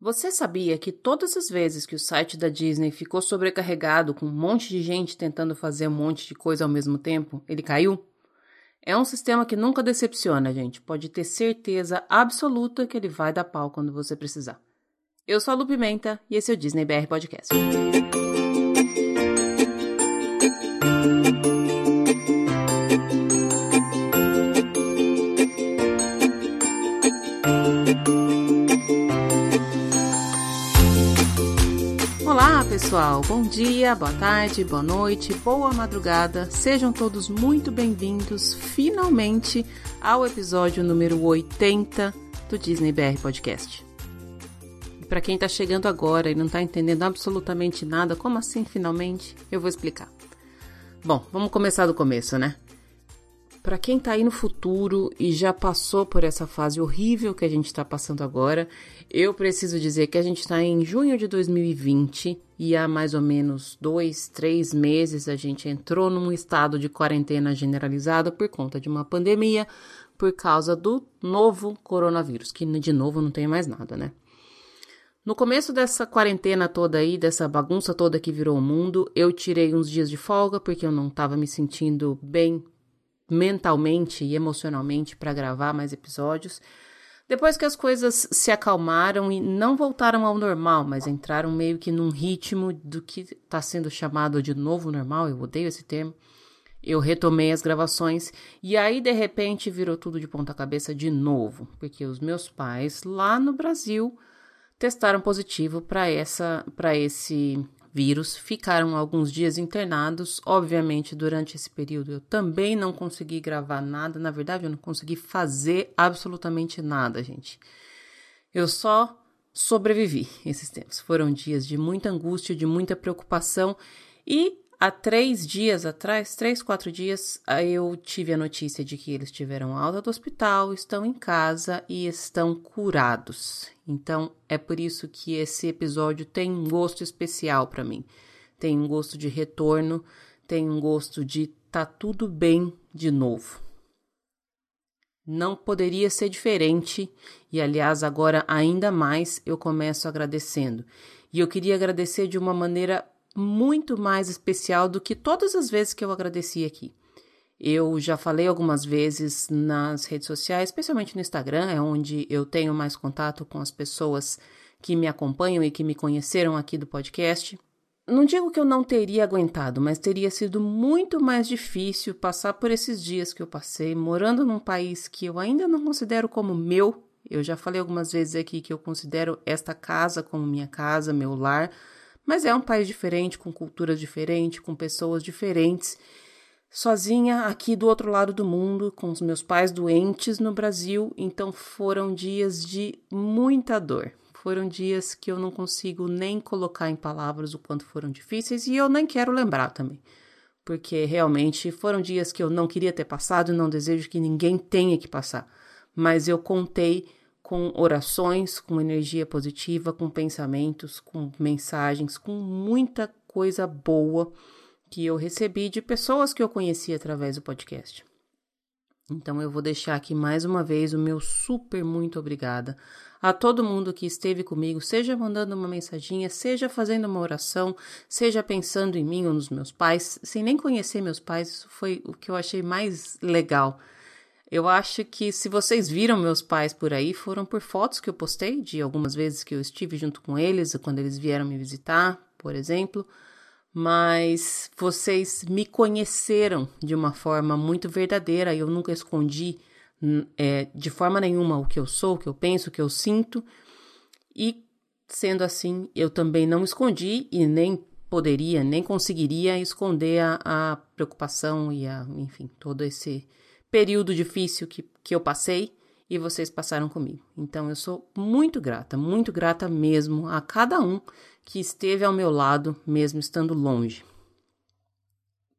Você sabia que todas as vezes que o site da Disney ficou sobrecarregado com um monte de gente tentando fazer um monte de coisa ao mesmo tempo, ele caiu? É um sistema que nunca decepciona, gente. Pode ter certeza absoluta que ele vai dar pau quando você precisar. Eu sou a Lu Pimenta e esse é o Disney BR Podcast. Pessoal, bom dia, boa tarde, boa noite, boa madrugada. Sejam todos muito bem-vindos finalmente ao episódio número 80 do Disney BR Podcast. Para quem está chegando agora e não está entendendo absolutamente nada, como assim finalmente? Eu vou explicar. Bom, vamos começar do começo, né? Para quem está aí no futuro e já passou por essa fase horrível que a gente está passando agora, eu preciso dizer que a gente está em junho de 2020 e há mais ou menos dois, três meses a gente entrou num estado de quarentena generalizada por conta de uma pandemia por causa do novo coronavírus, que de novo não tem mais nada, né? No começo dessa quarentena toda aí, dessa bagunça toda que virou o mundo, eu tirei uns dias de folga porque eu não estava me sentindo bem mentalmente e emocionalmente para gravar mais episódios. Depois que as coisas se acalmaram e não voltaram ao normal, mas entraram meio que num ritmo do que está sendo chamado de novo normal, eu odeio esse termo, eu retomei as gravações e aí de repente virou tudo de ponta cabeça de novo, porque os meus pais lá no Brasil testaram positivo para essa para esse vírus, ficaram alguns dias internados. Obviamente, durante esse período eu também não consegui gravar nada. Na verdade, eu não consegui fazer absolutamente nada, gente. Eu só sobrevivi esses tempos. Foram dias de muita angústia, de muita preocupação e Há três dias atrás, três, quatro dias, eu tive a notícia de que eles tiveram alta do hospital, estão em casa e estão curados. Então, é por isso que esse episódio tem um gosto especial para mim. Tem um gosto de retorno, tem um gosto de tá tudo bem de novo. Não poderia ser diferente, e aliás, agora ainda mais eu começo agradecendo. E eu queria agradecer de uma maneira muito mais especial do que todas as vezes que eu agradeci aqui. Eu já falei algumas vezes nas redes sociais, especialmente no Instagram, é onde eu tenho mais contato com as pessoas que me acompanham e que me conheceram aqui do podcast. Não digo que eu não teria aguentado, mas teria sido muito mais difícil passar por esses dias que eu passei morando num país que eu ainda não considero como meu. Eu já falei algumas vezes aqui que eu considero esta casa como minha casa, meu lar, mas é um país diferente, com culturas diferentes, com pessoas diferentes. Sozinha aqui do outro lado do mundo, com os meus pais doentes no Brasil, então foram dias de muita dor. Foram dias que eu não consigo nem colocar em palavras o quanto foram difíceis e eu nem quero lembrar também. Porque realmente foram dias que eu não queria ter passado e não desejo que ninguém tenha que passar. Mas eu contei com orações, com energia positiva, com pensamentos, com mensagens, com muita coisa boa que eu recebi de pessoas que eu conheci através do podcast. Então eu vou deixar aqui mais uma vez o meu super muito obrigada a todo mundo que esteve comigo, seja mandando uma mensaginha, seja fazendo uma oração, seja pensando em mim ou nos meus pais, sem nem conhecer meus pais, isso foi o que eu achei mais legal eu acho que se vocês viram meus pais por aí, foram por fotos que eu postei de algumas vezes que eu estive junto com eles, quando eles vieram me visitar, por exemplo. Mas vocês me conheceram de uma forma muito verdadeira eu nunca escondi é, de forma nenhuma o que eu sou, o que eu penso, o que eu sinto. E sendo assim, eu também não escondi e nem poderia, nem conseguiria esconder a, a preocupação e a, enfim, todo esse período difícil que, que eu passei e vocês passaram comigo. Então eu sou muito grata, muito grata mesmo a cada um que esteve ao meu lado, mesmo estando longe.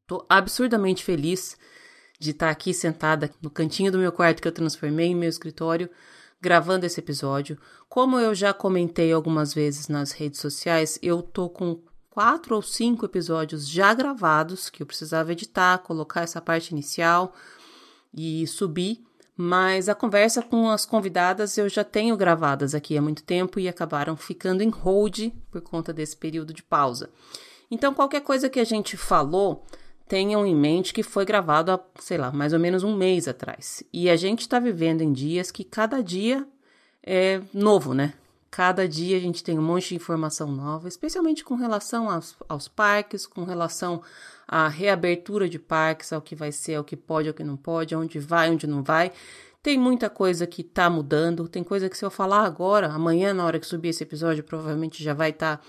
Tô absurdamente feliz de estar aqui sentada no cantinho do meu quarto que eu transformei em meu escritório, gravando esse episódio. Como eu já comentei algumas vezes nas redes sociais, eu tô com quatro ou cinco episódios já gravados que eu precisava editar, colocar essa parte inicial, e subir, Mas a conversa com as convidadas eu já tenho gravadas aqui há muito tempo e acabaram ficando em hold por conta desse período de pausa. Então, qualquer coisa que a gente falou, tenham em mente que foi gravado há, sei lá, mais ou menos um mês atrás. E a gente está vivendo em dias que cada dia é novo, né? Cada dia a gente tem um monte de informação nova, especialmente com relação aos, aos parques, com relação à reabertura de parques, ao que vai ser, ao que pode, ao que não pode, aonde vai, onde não vai. Tem muita coisa que tá mudando, tem coisa que se eu falar agora, amanhã, na hora que subir esse episódio, provavelmente já vai estar tá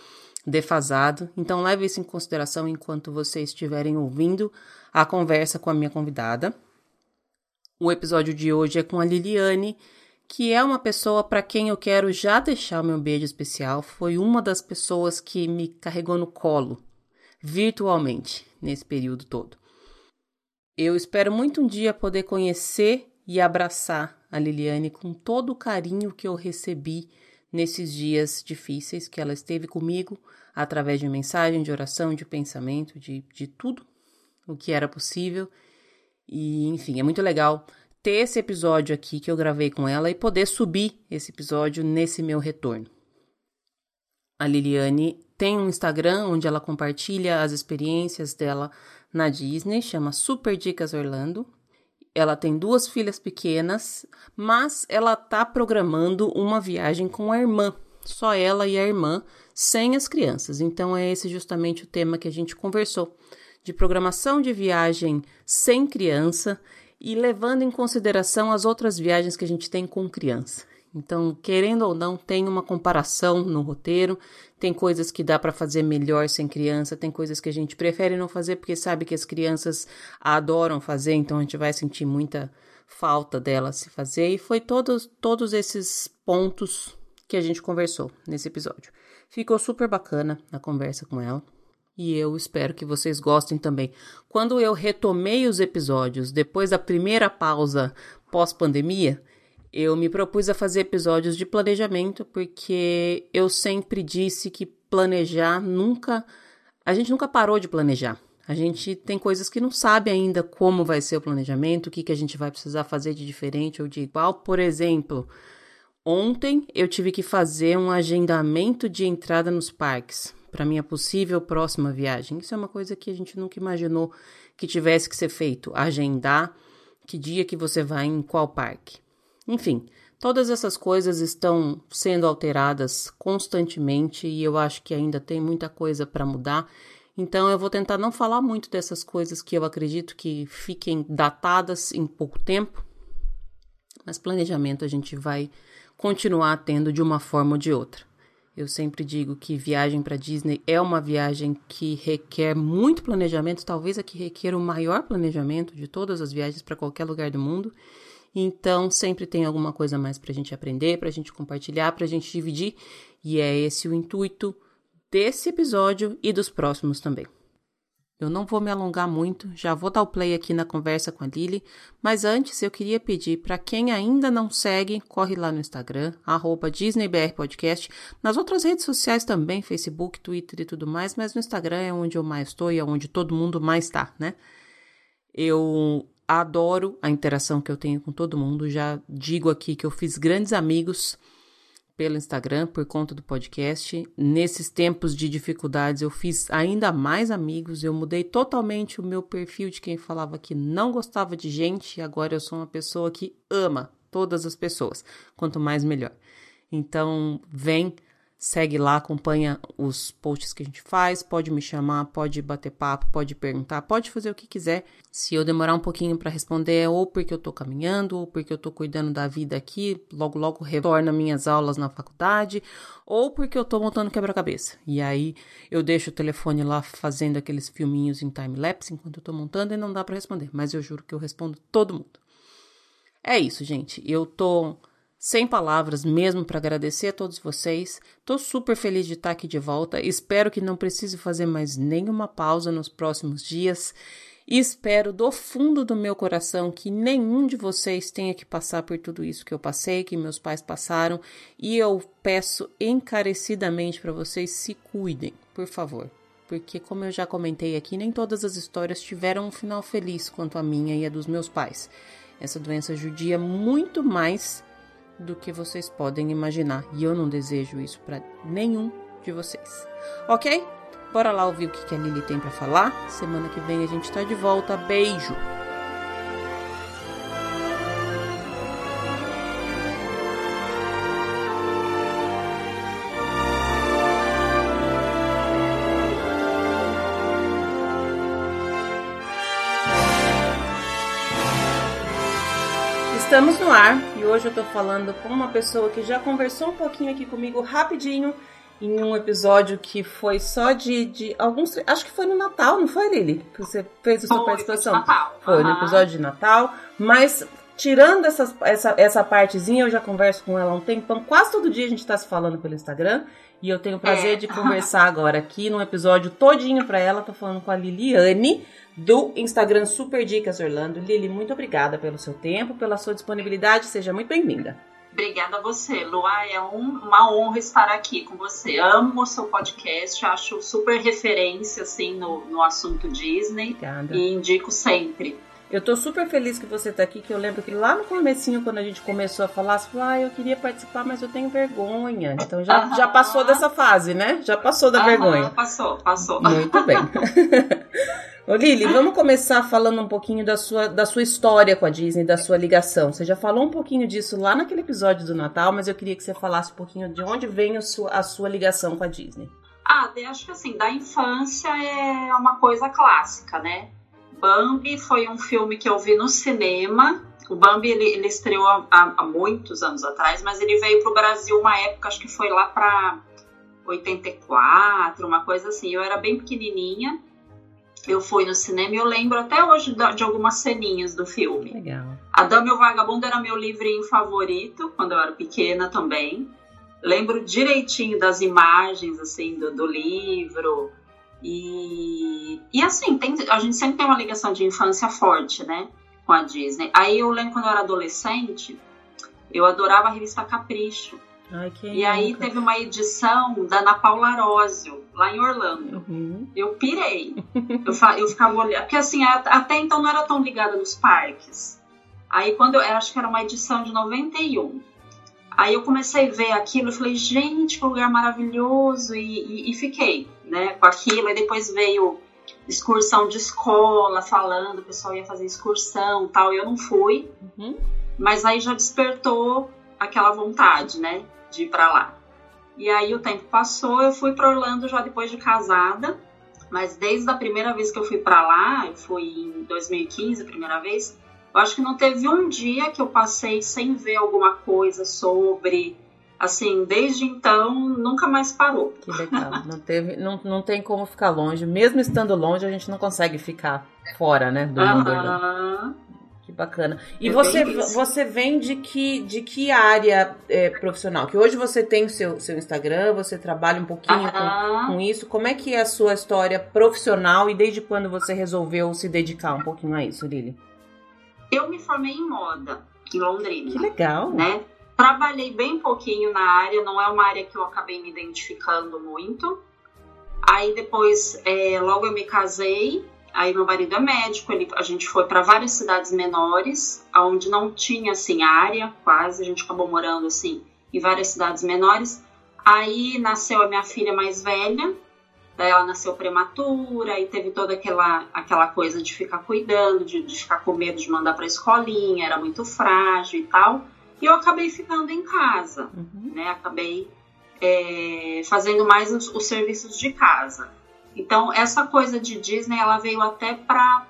defasado. Então leve isso em consideração enquanto vocês estiverem ouvindo a conversa com a minha convidada. O episódio de hoje é com a Liliane, que é uma pessoa para quem eu quero já deixar o meu beijo especial. Foi uma das pessoas que me carregou no colo virtualmente nesse período todo. Eu espero muito um dia poder conhecer e abraçar a Liliane com todo o carinho que eu recebi nesses dias difíceis que ela esteve comigo, através de mensagem, de oração, de pensamento, de, de tudo o que era possível. E, enfim, é muito legal ter esse episódio aqui que eu gravei com ela e poder subir esse episódio nesse meu retorno. A Liliane tem um Instagram onde ela compartilha as experiências dela na Disney, chama Super Dicas Orlando. Ela tem duas filhas pequenas, mas ela tá programando uma viagem com a irmã, só ela e a irmã, sem as crianças. Então é esse justamente o tema que a gente conversou, de programação de viagem sem criança e levando em consideração as outras viagens que a gente tem com criança. Então, querendo ou não, tem uma comparação no roteiro. Tem coisas que dá para fazer melhor sem criança, tem coisas que a gente prefere não fazer porque sabe que as crianças adoram fazer, então a gente vai sentir muita falta delas se fazer. E foi todos, todos esses pontos que a gente conversou nesse episódio. Ficou super bacana a conversa com ela. E eu espero que vocês gostem também. Quando eu retomei os episódios depois da primeira pausa pós-pandemia, eu me propus a fazer episódios de planejamento porque eu sempre disse que planejar nunca. A gente nunca parou de planejar. A gente tem coisas que não sabe ainda como vai ser o planejamento, o que, que a gente vai precisar fazer de diferente ou de igual. Por exemplo, ontem eu tive que fazer um agendamento de entrada nos parques para minha possível próxima viagem. Isso é uma coisa que a gente nunca imaginou que tivesse que ser feito. Agendar que dia que você vai em qual parque. Enfim, todas essas coisas estão sendo alteradas constantemente e eu acho que ainda tem muita coisa para mudar. Então eu vou tentar não falar muito dessas coisas que eu acredito que fiquem datadas em pouco tempo, mas planejamento a gente vai continuar tendo de uma forma ou de outra. Eu sempre digo que viagem para Disney é uma viagem que requer muito planejamento, talvez a que requer o maior planejamento de todas as viagens para qualquer lugar do mundo. Então, sempre tem alguma coisa mais para a gente aprender, para a gente compartilhar, para a gente dividir. E é esse o intuito desse episódio e dos próximos também. Eu não vou me alongar muito, já vou dar o play aqui na conversa com a Lili, mas antes eu queria pedir para quem ainda não segue, corre lá no Instagram, DisneyBRPodcast, nas outras redes sociais também, Facebook, Twitter e tudo mais, mas no Instagram é onde eu mais estou e é onde todo mundo mais está, né? Eu adoro a interação que eu tenho com todo mundo. Já digo aqui que eu fiz grandes amigos pelo Instagram por conta do podcast. Nesses tempos de dificuldades, eu fiz ainda mais amigos. Eu mudei totalmente o meu perfil de quem falava que não gostava de gente. E agora eu sou uma pessoa que ama todas as pessoas. Quanto mais, melhor. Então, vem Segue lá, acompanha os posts que a gente faz, pode me chamar, pode bater papo, pode perguntar, pode fazer o que quiser. Se eu demorar um pouquinho para responder, é ou porque eu tô caminhando, ou porque eu tô cuidando da vida aqui, logo logo retorno minhas aulas na faculdade, ou porque eu tô montando quebra-cabeça. E aí eu deixo o telefone lá fazendo aqueles filminhos em time lapse enquanto eu tô montando e não dá para responder, mas eu juro que eu respondo todo mundo. É isso, gente. Eu tô sem palavras mesmo para agradecer a todos vocês. Tô super feliz de estar aqui de volta. Espero que não precise fazer mais nenhuma pausa nos próximos dias. E espero do fundo do meu coração que nenhum de vocês tenha que passar por tudo isso que eu passei, que meus pais passaram. E eu peço encarecidamente para vocês se cuidem, por favor. Porque, como eu já comentei aqui, nem todas as histórias tiveram um final feliz quanto a minha e a dos meus pais. essa doença judia muito mais do que vocês podem imaginar. E eu não desejo isso para nenhum de vocês. Ok? Bora lá ouvir o que a Lili tem para falar. Semana que vem a gente tá de volta. Beijo! Estamos no ar hoje eu tô falando com uma pessoa que já conversou um pouquinho aqui comigo rapidinho em um episódio que foi só de, de alguns. Acho que foi no Natal, não foi, Lili? Que você fez a sua foi, participação? Natal. Foi uhum. no episódio de Natal, mas. Tirando essas, essa, essa partezinha, eu já converso com ela há um tempão. Quase todo dia a gente tá se falando pelo Instagram. E eu tenho o prazer É. de conversar agora aqui num episódio todinho pra ela. Tô falando com a Liliane, do Instagram Super Dicas Orlando. Lili, muito obrigada pelo seu tempo, pela sua disponibilidade. Seja muito bem-vinda. Obrigada a você, Lua. É um- uma honra estar aqui com você. Amo o seu podcast, acho super referência assim no, no assunto Disney Obrigada. e indico sempre. Eu tô super feliz que você tá aqui, que eu lembro que lá no comecinho, quando a gente começou a falar, você falou, ah, eu queria participar, mas eu tenho vergonha. Então já, já passou dessa fase, né? Já passou da vergonha. Passou, passou. Muito bem. Ô Lili, vamos começar falando um pouquinho da sua, da sua história com a Disney, da sua ligação. Você já falou um pouquinho disso lá naquele episódio do Natal, mas eu queria que você falasse um pouquinho de onde vem a sua, a sua ligação com a Disney. Ah, eu acho que assim, da infância é uma coisa clássica, né? Bambi foi um filme que eu vi no cinema. O Bambi ele, ele estreou há, há muitos anos atrás, mas ele veio pro Brasil uma época, acho que foi lá pra 84, uma coisa assim. Eu era bem pequenininha. Eu fui no cinema e eu lembro até hoje de algumas ceninhas do filme. Legal. A Dama e o Vagabundo era meu livrinho favorito quando eu era pequena também. Lembro direitinho das imagens assim do, do livro. E, e assim, tem- a gente sempre tem uma ligação de infância forte, né? Com a Disney. Aí eu lembro quando eu era adolescente, eu adorava a revista Capricho. Ai, E aí teve uma edição da Ana Paula Arósio, lá em Orlando. Uhum. Eu pirei. Eu, eu ficava olhando. Porque assim, até então não era tão ligada nos parques. Aí quando eu, eu acho que era uma edição de 91. Aí eu comecei a ver aquilo e falei, gente, que lugar maravilhoso. E, e- e fiquei, né, com aquilo. E depois veio excursão de escola, falando, o pessoal ia fazer excursão e tal. E eu não fui. Uhum. Mas aí já despertou aquela vontade, né, de ir pra lá. E aí o tempo passou, eu fui pra Orlando já depois de casada, mas desde a primeira vez que eu fui pra lá, eu fui em 2015, a primeira vez, eu acho que não teve um dia que eu passei sem ver alguma coisa sobre, assim, desde então nunca mais parou. Que legal. Não, teve, não, não tem como ficar longe. Mesmo estando longe, a gente não consegue ficar fora, né? Do mundo Orlando. Aham. Que bacana. E É você, você vem de que, de que área é, profissional? Que hoje você tem o seu, seu Instagram, você trabalha um pouquinho com, Aham. com isso. Como é que é a sua história profissional e desde quando você resolveu se dedicar um pouquinho a isso, Lili? Eu me formei em moda em Londrina. Que legal. né? Trabalhei bem pouquinho na área, não é uma área que eu acabei me identificando muito. Aí depois, é, logo eu me casei. Aí meu marido é médico, ele, a gente foi para várias cidades menores, onde não tinha assim área, quase. A gente acabou morando assim em várias cidades menores. Aí nasceu a minha filha mais velha. Daí ela nasceu prematura e teve toda aquela, aquela coisa de ficar cuidando, de, de ficar com medo de mandar para escolinha, era muito frágil e tal. E eu acabei ficando em casa, Uhum. né? Acabei é, fazendo mais os, os serviços de casa. Então, essa coisa de Disney, ela veio até para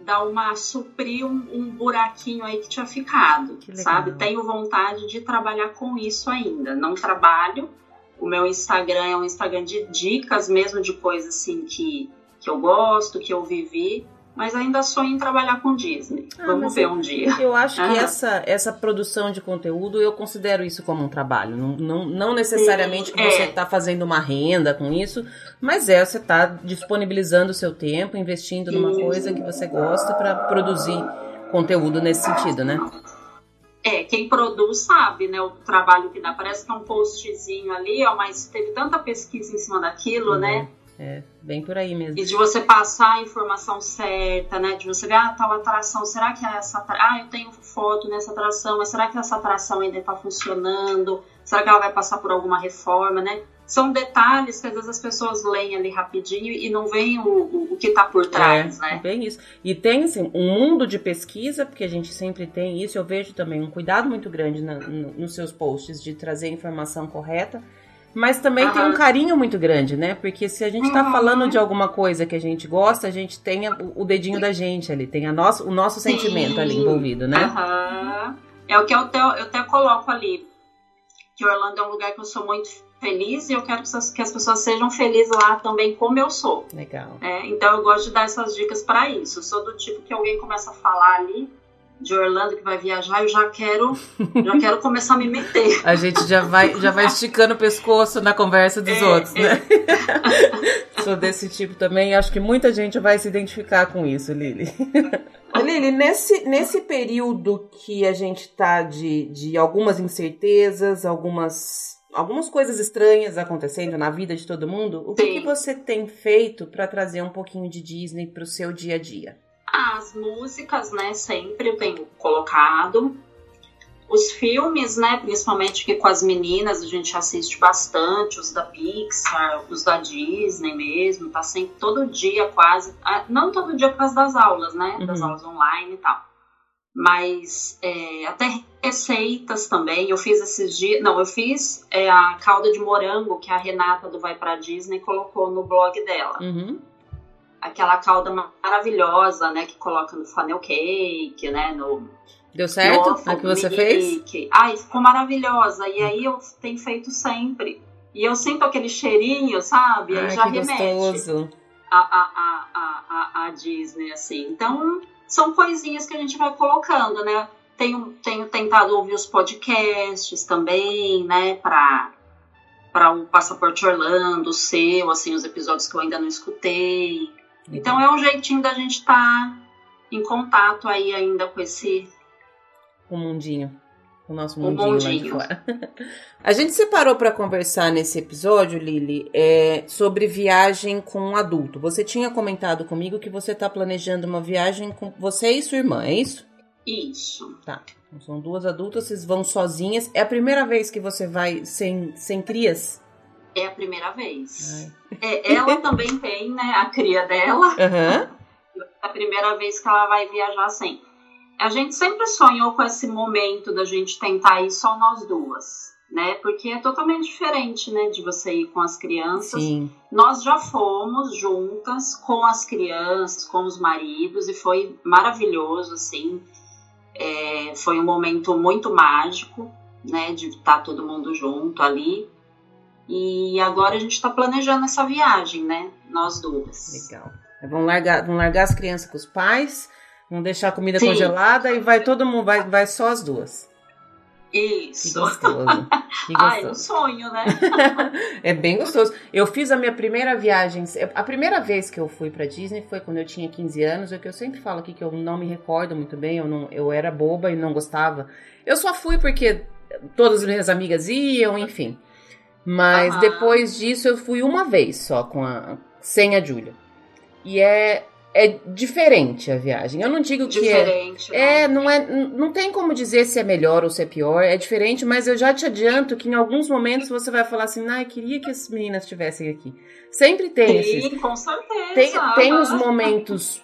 dar uma suprir um, um buraquinho aí que tinha ficado, Que sabe? Tenho vontade de trabalhar com isso ainda. Não trabalho. O meu Instagram é um Instagram de dicas mesmo de coisas assim que, que eu gosto, que eu vivi, mas ainda sonho em trabalhar com Disney. Ah, Vamos ver um dia. Eu acho que essa, essa produção de conteúdo, eu considero isso como um trabalho. Não, não, não necessariamente que Sim, você é. está fazendo uma renda com isso, mas é, você está disponibilizando o seu tempo, investindo numa Isso. coisa que você gosta para produzir conteúdo nesse sentido, né? É, quem produz sabe, né, o trabalho que dá. Parece que é um postzinho ali, ó, mas teve tanta pesquisa em cima daquilo, Uhum. né? É, bem por aí mesmo. E de você passar a informação certa, né? De você ver, ah, tal atração, será que é essa Ah, eu tenho foto nessa atração, mas será que essa atração ainda está funcionando? Será que ela vai passar por alguma reforma, né? São detalhes que às vezes as pessoas leem ali rapidinho e não veem o, o, o que está por trás, é, né? Bem isso. E tem, assim, um mundo de pesquisa, porque a gente sempre tem isso, eu vejo também um cuidado muito grande na, no, nos seus posts de trazer a informação correta mas também tem um carinho muito grande, né? Porque se a gente tá falando de alguma coisa que a gente gosta, a gente tem o, dedinho da gente ali, tem a nosso, o nosso Sim. sentimento ali envolvido, né? Uhum. É o que eu até, eu até coloco ali. Que Orlando é um lugar que eu sou muito feliz e eu quero que as pessoas sejam felizes lá também como eu sou. Legal. É, então eu gosto de dar essas dicas para isso. Eu sou do tipo que alguém começa a falar ali, de Orlando que vai viajar, eu já quero, já quero começar a me meter. A gente já vai, já vai esticando o pescoço na conversa dos é, outros, né? É. Sou desse tipo também e acho que muita gente vai se identificar com isso, Lili. Lili, nesse, nesse período que a gente tá de, de algumas incertezas, algumas, algumas coisas estranhas acontecendo na vida de todo mundo, o que, que você tem feito para trazer um pouquinho de Disney para o seu dia a dia? As músicas, né, sempre eu tenho colocado. Os filmes, né, principalmente que com as meninas a gente assiste bastante, os da Pixar, os da Disney mesmo, tá sempre todo dia quase, ah, não todo dia por causa das aulas, né, uhum. das aulas online e tal. Mas é, até receitas também, eu fiz esses dias, não, eu fiz é, a calda de morango que a Renata do Vai Pra Disney colocou no blog dela. Uhum aquela calda maravilhosa, né, que coloca no funnel cake, né, no... Deu certo a que você fez? Ai, ficou maravilhosa. E aí eu tenho feito sempre. E eu sinto aquele cheirinho, sabe? Aí Ai, já remete a, a, a, a, Disney, assim. Então, são coisinhas que a gente vai colocando, né? Tenho, tenho tentado ouvir os podcasts também, né, para para o Passaporte Orlando, o seu, assim, os episódios que eu ainda não escutei. Então é um jeitinho da gente estar tá em contato aí ainda com esse. O mundinho. O nosso mundinho, o mundinho. lá de fora. A gente separou para conversar nesse episódio, Lili, é, sobre viagem com um adulto. Você tinha comentado comigo que você está planejando uma viagem com você e sua irmã, é isso? Isso. Tá. Então, são duas adultas, vocês vão sozinhas. É a primeira vez que você vai sem, sem crias? É a primeira vez. É, ela também tem, né, a cria dela. Uhum. É a primeira vez que ela vai viajar sem. A gente sempre sonhou com esse momento da gente tentar ir só nós duas, né? Porque é totalmente diferente, né, de você ir com as crianças. Sim. Nós já fomos juntas com as crianças, com os maridos e foi maravilhoso, assim. É, foi um momento muito mágico, né, de estar todo mundo junto ali. E agora a gente está planejando essa viagem, né? Nós duas. Legal. Vão largar, vão largar as crianças com os pais, vão deixar a comida Sim. congelada e vai todo mundo, vai, vai só as duas. Isso. Que gostoso. Que gostoso. Ai, um sonho, né? é bem gostoso. Eu fiz a minha primeira viagem. A primeira vez que eu fui para Disney foi quando eu tinha 15 anos. É o que eu sempre falo aqui que eu não me recordo muito bem. Eu, não, eu era boba e não gostava. Eu só fui porque todas as minhas amigas iam, enfim. Mas depois disso eu fui uma vez só com a sem a Júlia. E é é diferente a viagem. Eu não digo que é diferente, é, né? é não é não tem como dizer se é melhor ou se é pior, é diferente, mas eu já te adianto que em alguns momentos você vai falar assim: "Ai, queria que as meninas estivessem aqui". Sempre tem Sim, esses. com certeza. Tem, tem os momentos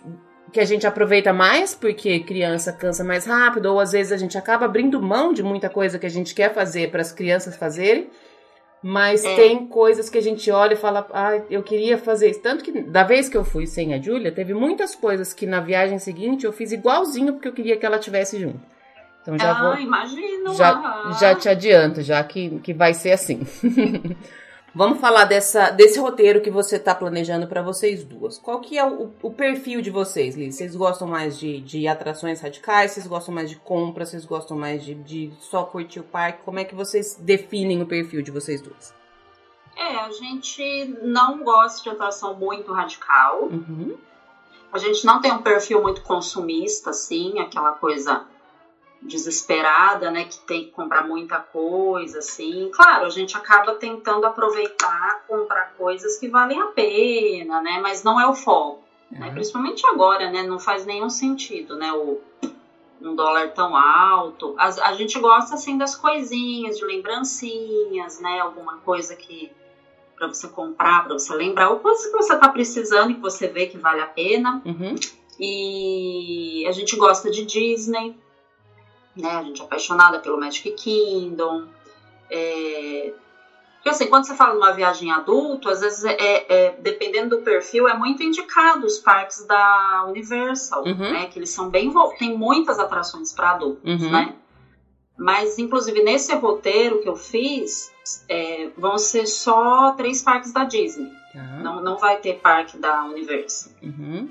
que a gente aproveita mais porque criança cansa mais rápido ou às vezes a gente acaba abrindo mão de muita coisa que a gente quer fazer para as crianças fazerem. Mas é. tem coisas que a gente olha e fala, ah, eu queria fazer isso. Tanto que da vez que eu fui sem a Júlia, teve muitas coisas que na viagem seguinte eu fiz igualzinho porque eu queria que ela tivesse junto. Então já ah, vou. imagino. Já, já te adianto, já que, que vai ser assim. Vamos falar dessa, desse roteiro que você está planejando para vocês duas. Qual que é o, o, perfil de vocês, Liz? Vocês gostam mais de, de atrações radicais? Vocês gostam mais de compras? Vocês gostam mais de, de só curtir o parque? Como é que vocês definem o perfil de vocês duas? É, a gente não gosta de atração muito radical. Uhum. A gente não tem um perfil muito consumista, assim, aquela coisa desesperada, né, que tem que comprar muita coisa, assim. Claro, a gente acaba tentando aproveitar, comprar coisas que valem a pena, né, mas não é o foco, né? uhum. né, principalmente agora, né, não faz nenhum sentido, né, o um dólar tão alto. A, a gente gosta, assim, das coisinhas, de lembrancinhas, né, alguma coisa que para você comprar, para você lembrar, ou coisas que você está precisando e que você vê que vale a pena. Uhum. E a gente gosta de Disney, né? A gente é apaixonada pelo Magic Kingdom. É... Porque assim, quando você fala numa viagem adulto, às vezes, é, é, dependendo do perfil, é muito indicado os parques da Universal, uhum. né? Que eles são bem... Tem muitas atrações para adultos, uhum. né? Mas, inclusive, nesse roteiro que eu fiz, é, vão ser só três parques da Disney. Uhum. Não, não vai ter parque da Universal. Uhum.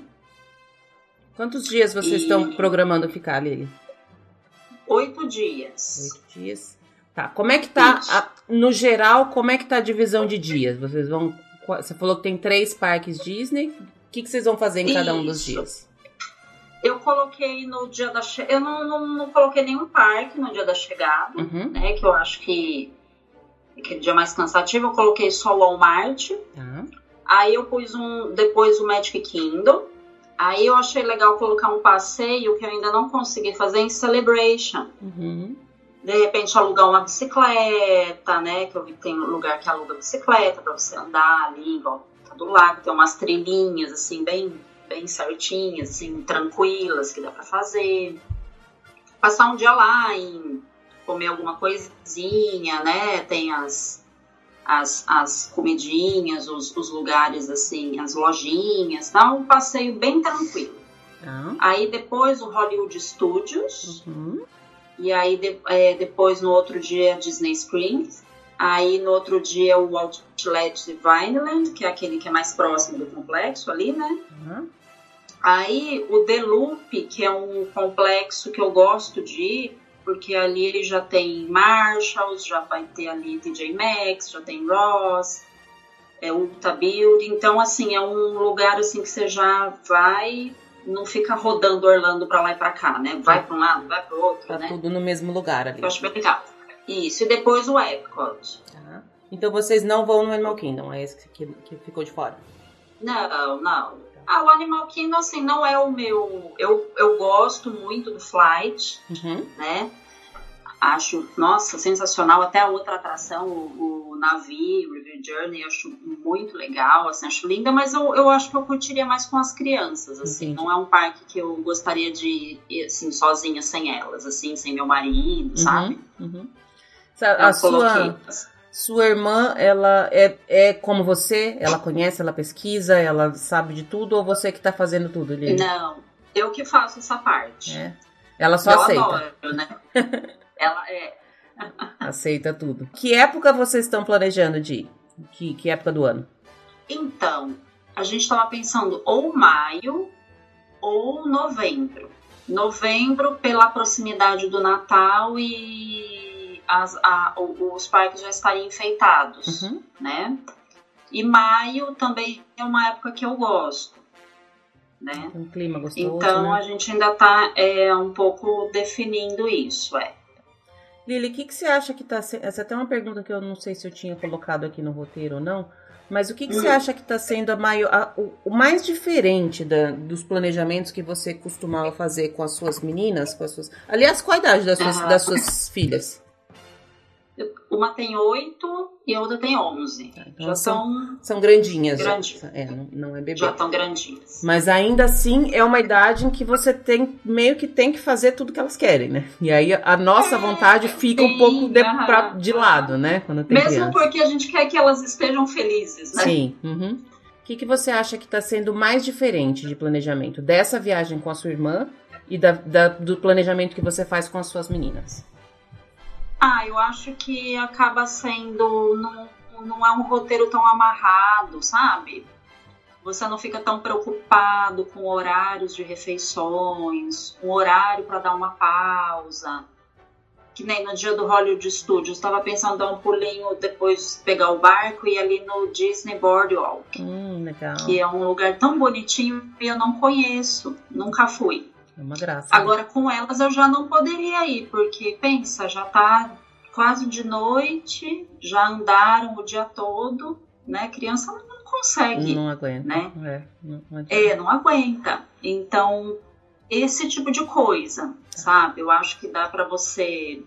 Quantos dias vocês e... estão programando ficar, Lili? Oito dias. Oito dias. Tá. Como é que tá, a, no geral, como é que tá a divisão de dias? Vocês vão. Você falou que tem três parques Disney. O que, que vocês vão fazer em Isso. cada um dos dias? Eu coloquei no dia da chegada. Eu não, não, não, coloquei nenhum parque no dia da chegada, uhum. né? Que eu acho que aquele dia mais cansativo. Eu coloquei só o Walmart. Uhum. Aí eu pus um. Depois o Magic Kingdom. Aí eu achei legal colocar um passeio que eu ainda não consegui fazer em Celebration. Uhum. De repente alugar uma bicicleta, né? Que eu vi que tem lugar que aluga bicicleta para você andar ali, igual tá do lago, tem umas trilhinhas assim, bem, bem certinhas, assim, tranquilas que dá para fazer. Passar um dia lá e comer alguma coisinha, né? Tem as as, as comidinhas, os, os lugares assim, as lojinhas, tá? Um passeio bem tranquilo. Ah. Aí depois o Hollywood Studios. Uhum. E aí de, é, depois no outro dia Disney Springs. Aí no outro dia o Outlet de Vineland, que é aquele que é mais próximo do complexo ali, né? Uhum. Aí o The Loop, que é um complexo que eu gosto de ir, porque ali ele já tem Marshalls, já vai ter ali TJ Maxx, já tem Ross, é Ulta Build, então assim, é um lugar assim que você já vai, não fica rodando Orlando para lá e para cá, né? Vai para um lado, vai para outro, tá né? tudo no mesmo lugar ali. Eu acho bem legal. Isso, e depois o Epcot. Ah, então vocês não vão no Animal Kingdom, é esse que, que ficou de fora? Não, não. Ah, o Animal Kingdom, assim, não é o meu. Eu, eu gosto muito do Flight, uhum. né? Acho, nossa, sensacional. Até a outra atração, o, o navio, River Journey, acho muito legal, assim, acho linda, mas eu, eu acho que eu curtiria mais com as crianças, assim. Não é um parque que eu gostaria de ir, assim, sozinha, sem elas, assim, sem meu marido, uhum, sabe? Uhum. A, sua, sua irmã, ela é, é como você? Ela conhece, ela pesquisa, ela sabe de tudo ou você que tá fazendo tudo, ali? Não, eu que faço essa parte. É. Ela só eu aceita. Adoro, né? ela é. aceita tudo. Que época vocês estão planejando de ir? Que, que época do ano? Então, a gente estava pensando ou maio ou novembro. Novembro, pela proximidade do Natal e as, a, os parques já estariam enfeitados, uhum. né? E maio também é uma época que eu gosto, né? Um clima gostoso, Então né? a gente ainda está é, um pouco definindo isso, é. Lili, o que, que você acha que está... Essa é até uma pergunta que eu não sei se eu tinha colocado aqui no roteiro ou não, mas o que, que você hum. acha que está sendo a maior, a, o, o, mais diferente da, dos planejamentos que você costumava fazer com as suas meninas? Com as suas... Aliás, qual a idade das suas, das suas filhas? Uma tem oito e a outra tem onze. Tá, então já são, são grandinhas. grandinhas. Já. É, não, não é bebê. Já estão grandinhas. Mas ainda assim é uma idade em que você tem meio que tem que fazer tudo que elas querem, né? E aí a nossa é, vontade fica sim, um pouco de, pra, de lado, né? Quando tem Mesmo criança. porque a gente quer que elas estejam felizes, né? Sim. Uhum. O que, que você acha que está sendo mais diferente de planejamento dessa viagem com a sua irmã e da, da, do planejamento que você faz com as suas meninas? Ah, eu acho que acaba sendo. Não, não é um roteiro tão amarrado, sabe? Você não fica tão preocupado com horários de refeições, um horário para dar uma pausa. Que nem no dia do Hollywood Studios, estava pensando em dar um pulinho depois pegar o barco e ir ali no Disney Boardwalk. Hum, legal. Que é um lugar tão bonitinho e eu não conheço, nunca fui. É uma graça. Agora, com elas eu já não poderia ir, porque, pensa, já tá quase de noite, já andaram o dia todo, né? Criança não consegue. Não aguenta. Né? É, não, não é, não aguenta. Então, esse tipo de coisa, sabe? Eu acho que dá para você.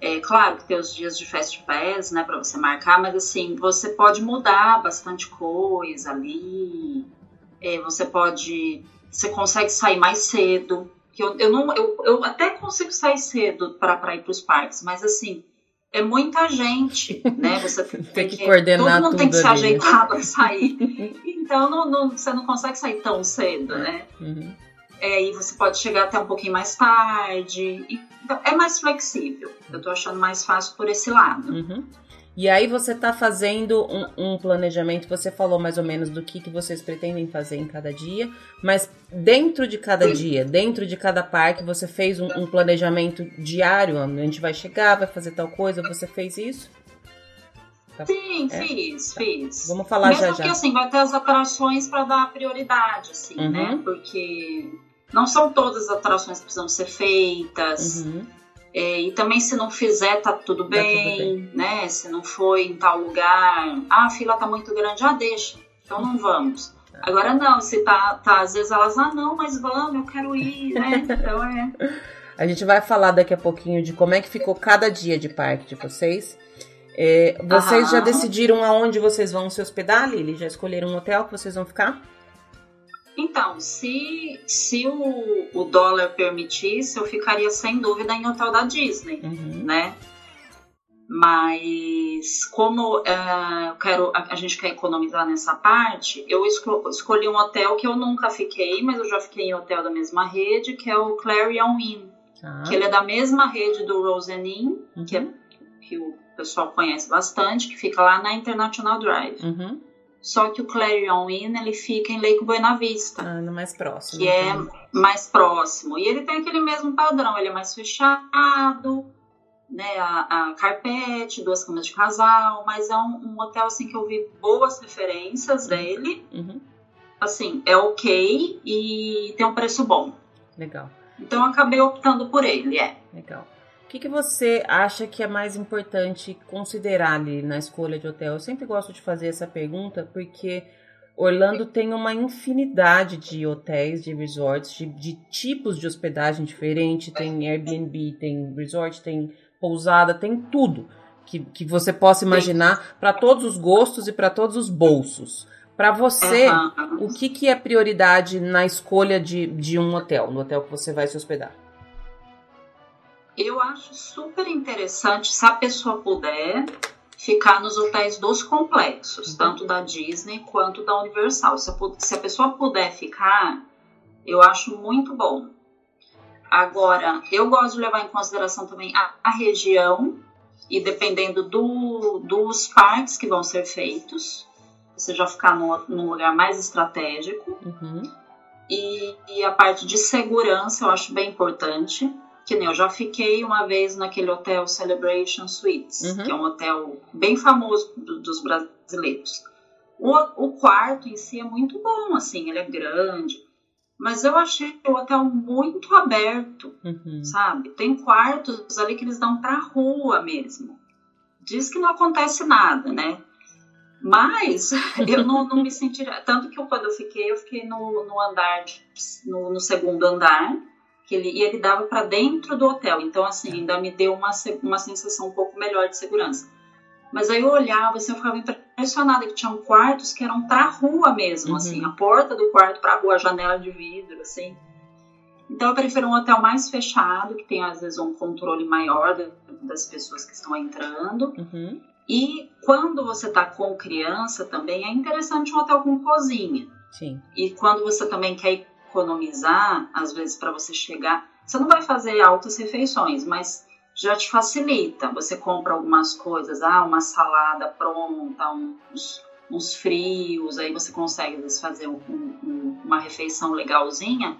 É claro que tem os dias de Fast Pass, né, para você marcar, mas assim, você pode mudar bastante coisa ali. É, você pode. Você consegue sair mais cedo. Eu, eu, não, eu, eu até consigo sair cedo para ir para os parques, mas assim, é muita gente, né? Você tem, tem que, que coordenar todo mundo tem que se ali. ajeitar para sair. então não, não, você não consegue sair tão cedo, né? Uhum. É, e você pode chegar até um pouquinho mais tarde. E, então, é mais flexível. Eu tô achando mais fácil por esse lado. Uhum. E aí você está fazendo um, um, planejamento, você falou mais ou menos do que, que vocês pretendem fazer em cada dia, mas dentro de cada dia, dentro de cada parque, você fez um, um planejamento diário, onde a gente vai chegar, vai fazer tal coisa, você fez isso? Tá. Sim, é? fiz, tá. fiz. Vamos falar Mesmo já já. Porque assim, vai ter as atrações para dar prioridade, assim, uhum. né? Porque não são todas as atrações que precisam ser feitas. Uhum. É, e também se não fizer, tá tudo, bem, tá tudo bem, né? Se não foi em tal lugar, ah, a fila tá muito grande, já deixa. Então não vamos. Agora não, se tá, tá, às vezes elas, ah, não, mas vamos, eu quero ir, né? Então é. A gente vai falar daqui a pouquinho de como é que ficou cada dia de parque de vocês. É, vocês Aham. já decidiram aonde vocês vão se hospedar, Lili? Já escolheram um hotel que vocês vão ficar? Então, se, se o, o dólar permitisse, eu ficaria sem dúvida em hotel da Disney, Uhum. né? Mas como eu quero, a, a gente quer economizar nessa parte, eu esco- escolhi um hotel que eu nunca fiquei, mas eu já fiquei em hotel da mesma rede, que é o Clarion Inn, Tá. que ele é da mesma rede do Rosen Inn, que, é, Uhum. que o pessoal conhece bastante, que fica lá na International Drive. Uhum. Só que o Clarion Inn, ele fica em Lake Buena Vista Ah, no mais próximo. que é então. mais próximo. E ele tem aquele mesmo padrão, ele é mais fechado, né? A, a carpete, duas camas de casal, mas é um, um hotel assim que eu vi boas referências dele. Uhum. Assim, é ok e tem um preço bom. Legal, Então eu acabei optando por ele, é. legal. O que, que você acha que é mais importante considerar ali na escolha de hotel? Eu sempre gosto de fazer essa pergunta porque Orlando tem uma infinidade de hotéis, de resorts, de, de tipos de hospedagem diferente. Tem Airbnb, tem resort, tem pousada, tem tudo que, que você possa imaginar para todos os gostos e para todos os bolsos. Para você, Aham. o que, que é prioridade na escolha de, de um hotel, no hotel que você vai se hospedar? Eu acho super interessante, se a pessoa puder, ficar nos hotéis dos complexos, Uhum. tanto da Disney quanto da Universal. Se a, se a pessoa puder ficar, eu acho muito bom. Agora, eu gosto de levar em consideração também a, a região e dependendo do, dos parques que vão ser feitos, você já ficar num, num lugar mais estratégico. Uhum. E, e a parte de segurança eu acho bem importante. Que nem eu já fiquei uma vez naquele hotel Celebration Suites, Uhum. que é um hotel bem famoso do- dos brasileiros. O, o quarto em si é muito bom, assim, ele é grande. Mas eu achei o hotel muito aberto, Uhum. sabe? Tem quartos ali que eles dão pra rua mesmo. Diz que não acontece nada, né? Mas eu não, não me sentiria. Tanto que eu, quando eu fiquei, eu fiquei no, no andar, de- no, no segundo andar, que ele, e ele dava para dentro do hotel. Então, assim, ainda me deu uma, uma sensação um pouco melhor de segurança. Mas aí eu olhava, assim, eu ficava impressionada que tinham quartos que eram pra rua mesmo, Uhum. assim, a porta do quarto pra rua, a janela de vidro, assim. Então eu prefiro um hotel mais fechado, que tem às vezes um controle maior da- das pessoas que estão entrando. Uhum. E quando você tá com criança também, é interessante um hotel com cozinha. Sim. E quando você também quer economizar, às vezes para você chegar, você não vai fazer altas refeições, mas já te facilita. Você compra algumas coisas, ah, uma salada pronta, uns, uns frios, aí você consegue às vezes fazer um- um- uma refeição legalzinha.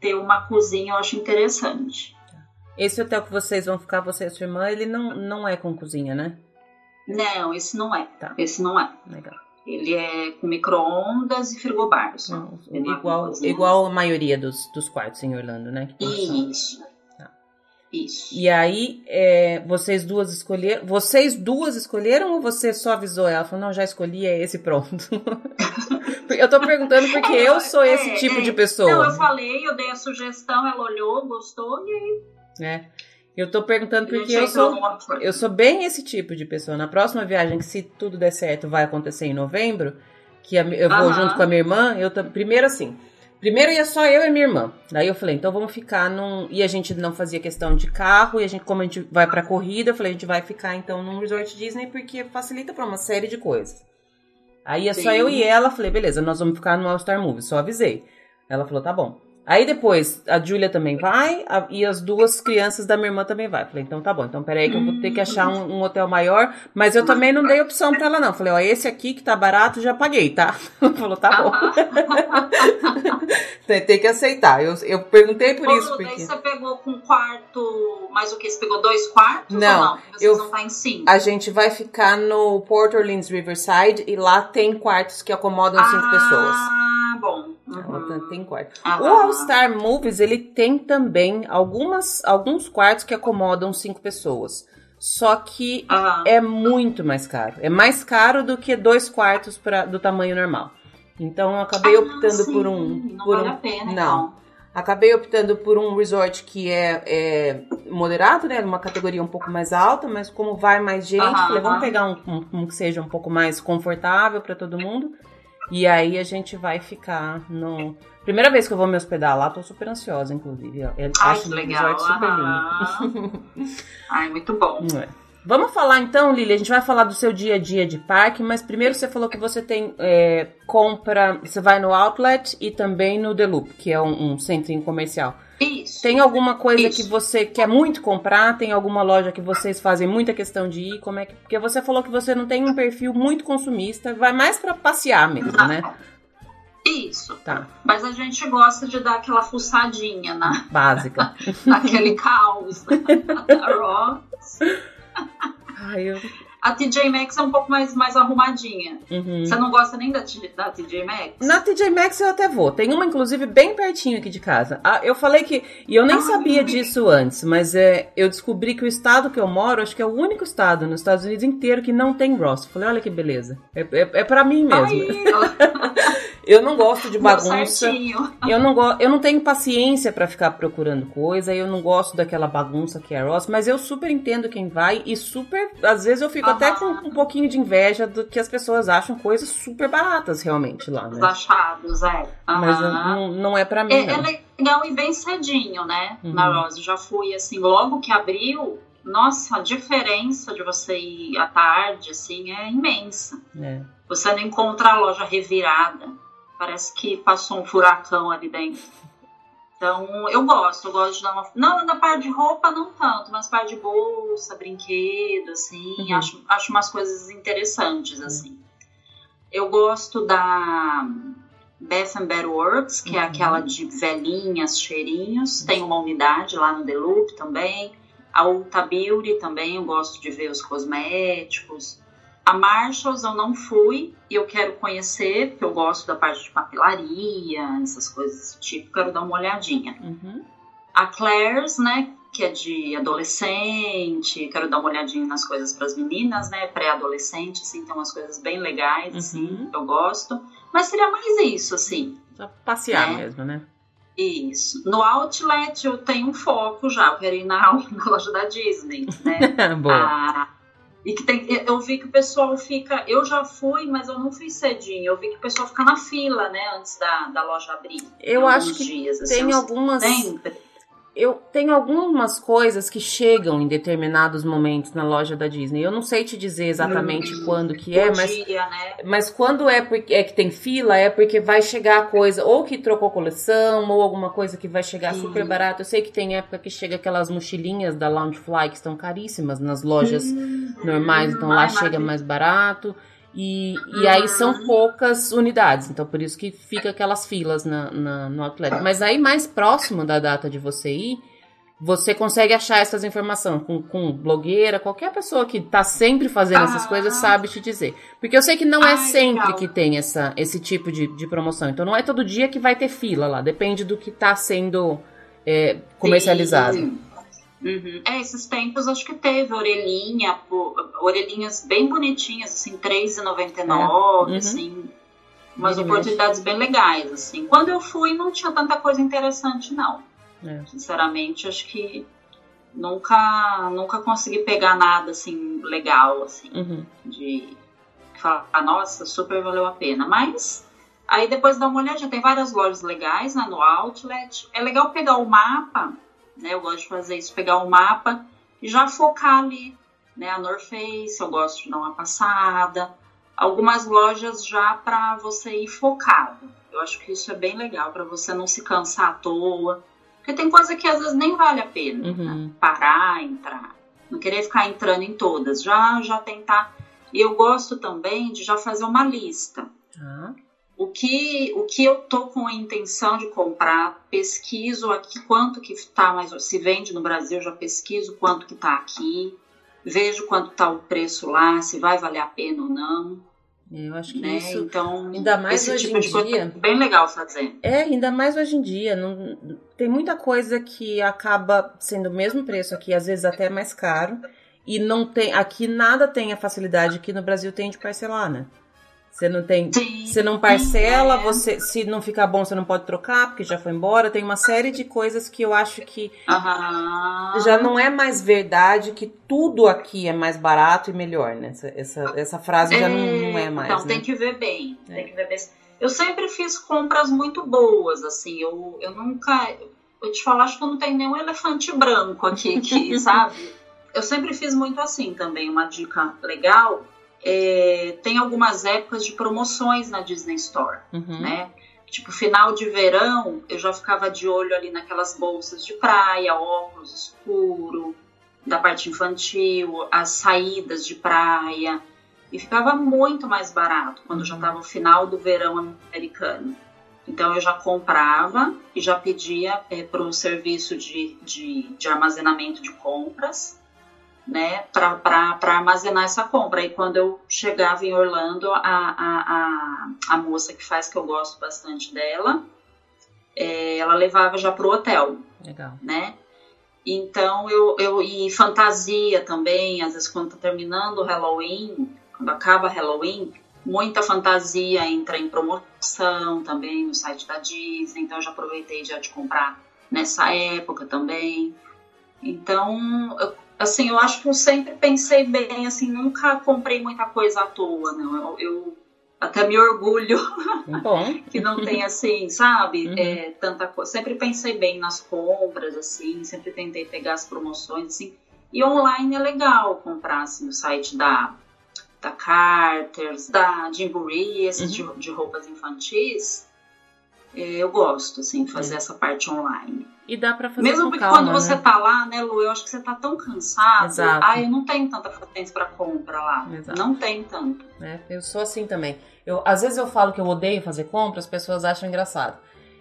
Ter uma cozinha eu acho interessante. Esse hotel que vocês vão ficar, você e a sua irmã, ele não, não é com cozinha, né? Não, esse não é. Tá. Esse não é. Legal. Ele é com micro-ondas e frigobar. Só. Igual, igual a maioria dos, dos quartos em Orlando, né? Isso. Tá. Isso. E aí, é, vocês duas escolheram. Vocês duas escolheram ou você só avisou ela? Falou, não, já escolhi, é esse pronto. eu tô perguntando porque é, eu sou esse é, tipo é. de pessoa. Não, eu falei, eu dei a sugestão, ela olhou, gostou e aí. É. Eu tô perguntando porque eu sou, eu sou bem esse tipo de pessoa. Na próxima viagem, que se tudo der certo, vai acontecer em novembro, que eu vou junto com a minha irmã, eu tô, primeiro assim, primeiro ia só eu e minha irmã. Daí eu falei, então vamos ficar num, e a gente não fazia questão de carro, e a gente como a gente vai pra corrida, eu falei, a gente vai ficar então num resort Disney porque facilita para uma série de coisas. Aí ia Sim. só eu e ela, falei, beleza, nós vamos ficar no All Star Movie, só avisei. Ela falou, tá bom. Aí depois, a Júlia também vai, a, e as duas crianças da minha irmã também vai. Falei, então tá bom, então peraí que eu vou ter que achar um, um hotel maior, mas eu também não dei opção pra ela não. Falei, ó, esse aqui que tá barato, já paguei, tá? Falou, tá bom. tem, que aceitar. Eu, eu perguntei por isso. Porque... Daí você pegou com quarto, mais o que? Você pegou dois quartos não, ou não? Vocês eu, tá em cinco? A gente vai ficar no Port Orleans Riverside e lá tem quartos que acomodam cinco ah, pessoas. Ah, bom. Uhum. tem quarto. Ah, o All Star Movies, ele tem também algumas, alguns quartos que acomodam cinco pessoas. Só que é muito mais caro. É mais caro do que dois quartos pra, do tamanho normal. Então eu acabei ah, optando sim. por um. Não por vale um, a pena, não. Então. Acabei optando por um resort que é, é, moderado, né? Uma categoria um pouco mais alta, mas como vai mais gente, falei, vamos pegar um, um, um, que seja um pouco mais confortável para todo mundo. E aí a gente vai ficar no. Primeira vez que eu vou me hospedar lá, tô super ansiosa, inclusive. Eu Ai, acho que legal. super lindo. Ai, muito bom. É. Vamos falar então, Lili, a gente vai falar do seu dia a dia de parque, mas primeiro você falou que você tem é, compra, você vai no Outlet e também no The Loop, que é um, um centrinho comercial. Isso. Tem alguma coisa Isso. que você quer muito comprar? Tem alguma loja que vocês fazem muita questão de ir? Como é que? Porque você falou que você não tem um perfil muito consumista, vai mais para passear mesmo, né? Isso. Tá. Mas a gente gosta de dar aquela fuçadinha na básica, naquele caos da Ross. Ai, eu a TJ Maxx é um pouco mais, mais arrumadinha. Uhum. Você não gosta nem da, da TJ Maxx? Na TJ Maxx eu até vou. Tem uma, inclusive, bem pertinho aqui de casa. Ah, eu falei que. E eu nem ah, sabia disso antes, mas é, eu descobri que o estado que eu moro, acho que é o único estado nos Estados Unidos inteiro que não tem Ross. Falei, olha que beleza. É, é, é pra mim mesmo. eu não gosto de bagunça. Eu não, go eu não tenho paciência para ficar procurando coisa. Eu não gosto daquela bagunça que é Ross, mas eu super entendo quem vai e super. Às vezes eu fico fico até com um pouquinho de inveja do que as pessoas acham coisas super baratas realmente lá, né? Os achados, é. Uhum. Mas não, não é para mim. É, não. é legal e bem cedinho, né? Uhum. Na Rose. Já fui assim, logo que abriu, nossa, a diferença de você ir à tarde, assim, é imensa. É. Você não encontra a loja revirada. Parece que passou um furacão ali dentro. Então, eu gosto, eu gosto de dar uma. Não, na parte de roupa não tanto, mas parte de bolsa, brinquedo, assim, uhum. acho, acho umas coisas interessantes, assim. Eu gosto da Bath and Better Works, que é uhum. é aquela de velhinhas, cheirinhos. Tem uma unidade lá no The Loop também. A Ulta Beauty também, eu gosto de ver os cosméticos. A Marshalls eu não fui e eu quero conhecer, porque eu gosto da parte de papelaria, essas coisas desse tipo, quero dar uma olhadinha. Uhum. A Claire's, né, que é de adolescente, quero dar uma olhadinha nas coisas para as meninas, né, pré-adolescente, assim, tem umas coisas bem legais, assim, uhum. eu gosto. Mas seria mais isso, assim. Só passear né? mesmo, né? Isso. No Outlet eu tenho um foco já, eu quero ir na, na loja da Disney, né? Boa. A, e que tem, eu vi que o pessoal fica. Eu já fui, mas eu não fui cedinho. Eu vi que o pessoal fica na fila, né, antes da, da loja abrir. Eu acho que dias, assim, tem algumas. Sempre eu tenho algumas coisas que chegam em determinados momentos na loja da Disney. Eu não sei te dizer exatamente hum, quando que é, mas, dia, né? mas quando é, porque, é que tem fila, é porque vai chegar a coisa, ou que trocou coleção, ou alguma coisa que vai chegar hum. super barato. Eu sei que tem época que chega aquelas mochilinhas da Loungefly que estão caríssimas nas lojas hum, normais, então lá chega mais barato. E, e aí são uhum. poucas unidades, então por isso que fica aquelas filas na, na, no Atlético. Mas aí mais próximo da data de você ir, você consegue achar essas informações com, com blogueira, qualquer pessoa que tá sempre fazendo ah. essas coisas sabe te dizer. Porque eu sei que não é sempre legal. que tem essa, esse tipo de, de promoção. Então não é todo dia que vai ter fila lá. Depende do que tá sendo é, comercializado. Sim. Uhum. É, esses tempos acho que teve orelhinha, pô, orelhinhas bem bonitinhas, assim, R$3,99, é. uhum. assim, umas oportunidades bem legais, assim. Quando eu fui não tinha tanta coisa interessante, não. É. Sinceramente, acho que nunca nunca consegui pegar nada, assim, legal, assim, uhum. de falar, nossa, super valeu a pena. Mas aí depois dá uma olhadinha, tem várias lojas legais né, no Outlet. É legal pegar o mapa né? Eu gosto de fazer isso, pegar o mapa e já focar ali, né? A North Face, eu gosto de dar uma passada. Algumas lojas já para você ir focado. Eu acho que isso é bem legal para você não se cansar à toa. Porque tem coisa que às vezes nem vale a pena né? uhum. né? parar, entrar. Não querer ficar entrando em todas. Já, já tentar. E eu gosto também de já fazer uma lista. Uhum. O que, o que eu tô com a intenção de comprar, pesquiso aqui quanto que tá mais, se vende no Brasil, já pesquiso quanto que tá aqui, vejo quanto tá o preço lá, se vai valer a pena ou não. Eu acho que né? isso, então, ainda mais hoje tipo em dia, é bem legal fazer. É, ainda mais hoje em dia, não, tem muita coisa que acaba sendo o mesmo preço aqui, às vezes até mais caro, e não tem, aqui nada tem a facilidade que no Brasil tem de parcelar, né? Você não tem, Sim. você não parcela, é. você se não ficar bom você não pode trocar porque já foi embora. Tem uma série de coisas que eu acho que uhum. já não é mais verdade que tudo aqui é mais barato e melhor, né? Essa, essa, essa frase é, já não, não, é mais. Então né? tem que ver bem, é. tem que ver bem. Eu sempre fiz compras muito boas, assim. Eu, eu nunca, eu te falar, acho que eu não tenho nenhum elefante branco aqui, aqui sabe? Eu sempre fiz muito assim também. Uma dica legal é, tem algumas épocas de promoções na Disney Store, uhum. né? Tipo, final de verão, eu já ficava de olho ali naquelas bolsas de praia, óculos escuro, da parte infantil, as saídas de praia. E ficava muito mais barato quando já estava uhum. no final do verão americano. Então eu já comprava e já pedia é, para o serviço de, de, de armazenamento de compras né, para armazenar essa compra. E quando eu chegava em Orlando, a, a, a, a moça que faz, que eu gosto bastante dela, é, ela levava já pro hotel. Legal. Né? Então, eu, eu. E fantasia também, às vezes quando tá terminando o Halloween, quando acaba Halloween, muita fantasia entra em promoção também no site da Disney, então eu já aproveitei já de comprar nessa época também. Então, eu assim, eu acho que eu sempre pensei bem, assim, nunca comprei muita coisa à toa, não. Eu, eu até me orgulho que não tem assim, sabe, uhum. é, tanta coisa. Sempre pensei bem nas compras, assim, sempre tentei pegar as promoções, assim. E online é legal comprar, assim, no site da, da Carter's, da Gymboree, esses uhum. de, de roupas infantis. É, eu gosto, assim, de fazer é. essa parte online. E dá pra fazer Mesmo porque calma, quando né? você tá lá, né, Lu, eu acho que você tá tão cansado. Exato. Ah, eu não tenho tanta potência pra compra lá. Exato. Não tem tanto. É, eu sou assim também. Eu, às vezes eu falo que eu odeio fazer compra, as pessoas acham engraçado.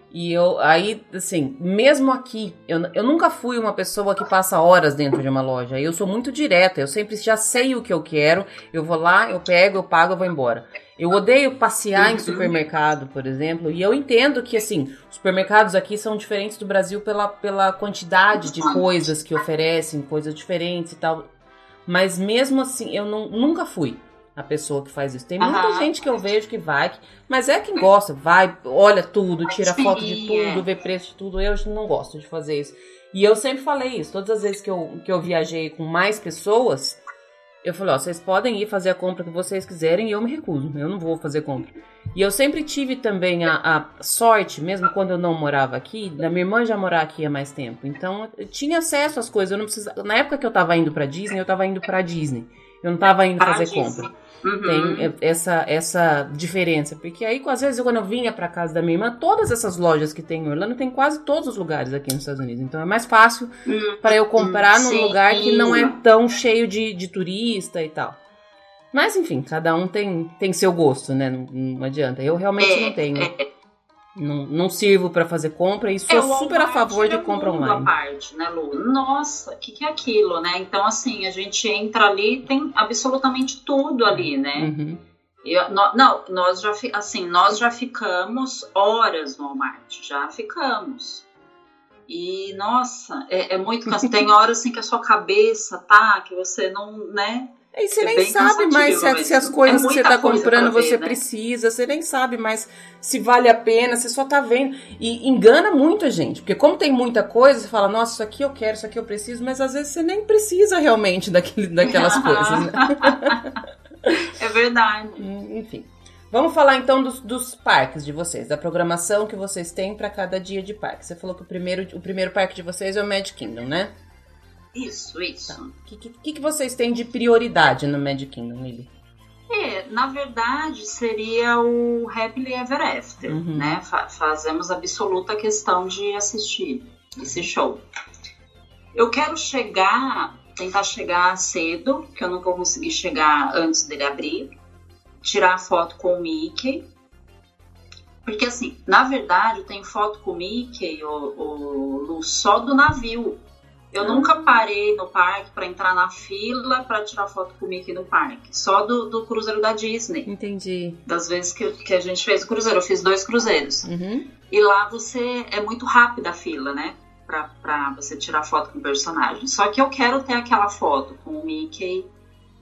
E eu, aí, assim, mesmo aqui, eu, eu nunca fui uma pessoa que passa horas dentro de uma loja. Eu sou muito direta, eu sempre já sei o que eu quero, eu vou lá, eu pego, eu pago, eu vou embora. Eu odeio passear em supermercado, por exemplo, e eu entendo que, assim, os supermercados aqui são diferentes do Brasil pela, pela quantidade de coisas que oferecem, coisas diferentes e tal. Mas mesmo assim, eu não, nunca fui a pessoa que faz isso. Tem muita gente que eu vejo que vai, mas é quem gosta, vai, olha tudo, tira foto de tudo, vê preço de tudo. Eu não gosto de fazer isso. E eu sempre falei isso, todas as vezes que eu, que eu viajei com mais pessoas, eu falei, ó, vocês podem ir fazer a compra que vocês quiserem e eu me recuso, eu não vou fazer compra. E eu sempre tive também a, a sorte, mesmo quando eu não morava aqui, da minha irmã já morar aqui há mais tempo. Então, eu tinha acesso às coisas, eu não precisava... Na época que eu tava indo pra Disney, eu tava indo pra Disney. Eu não tava indo fazer compra. Uhum. Tem essa, essa diferença. Porque aí, às vezes, quando eu vinha para casa da minha irmã, todas essas lojas que tem em Orlando tem quase todos os lugares aqui nos Estados Unidos. Então é mais fácil uhum. para eu comprar num Sim. lugar que não é tão cheio de, de turista e tal. Mas enfim, cada um tem, tem seu gosto, né? Não, não adianta. Eu realmente é, não tenho. Não, não sirvo para fazer compra e sou é, super a favor de compra online. parte, né, Lu? Nossa, o que, que é aquilo, né? Então, assim, a gente entra ali tem absolutamente tudo ali, né? Uhum. Eu, no, não, nós já, assim, nós já ficamos horas no Walmart, já ficamos. E, nossa, é, é muito cansativo. Tem horas assim que a sua cabeça tá, que você não, né? E você é nem sabe mais se, se, as coisas é que você está comprando ver, você né? precisa, você nem sabe mais se vale a pena, você só tá vendo. E engana muito a gente, porque como tem muita coisa, você fala, nossa, isso aqui eu quero, isso aqui eu preciso, mas às vezes você nem precisa realmente daquele, daquelas coisas. Né? é verdade. Hum, enfim. Vamos falar então dos, dos, parques de vocês, da programação que vocês têm para cada dia de parque. Você falou que o primeiro, o primeiro parque de vocês é o Magic Kingdom, né? Isso, isso. O tá. que, que, que, vocês têm de prioridade no Magic Kingdom, Lily? É, na verdade, seria o Happily Ever After, uhum. né? Fa fazemos absoluta questão de assistir esse show. Eu quero chegar, tentar chegar cedo, que eu não vou conseguir chegar antes dele abrir, tirar foto com o Mickey. Porque assim, na verdade, tem foto com o Mickey, o, o Lu, só do navio. Eu nunca parei no parque para entrar na fila para tirar foto com o Mickey no parque. Só do, do cruzeiro da Disney. Entendi. Das vezes que, que a gente fez o cruzeiro. Eu fiz dois cruzeiros. Uhum. E lá você é muito rápida a fila, né? Pra, pra você tirar foto com o personagem. Só que eu quero ter aquela foto com o Mickey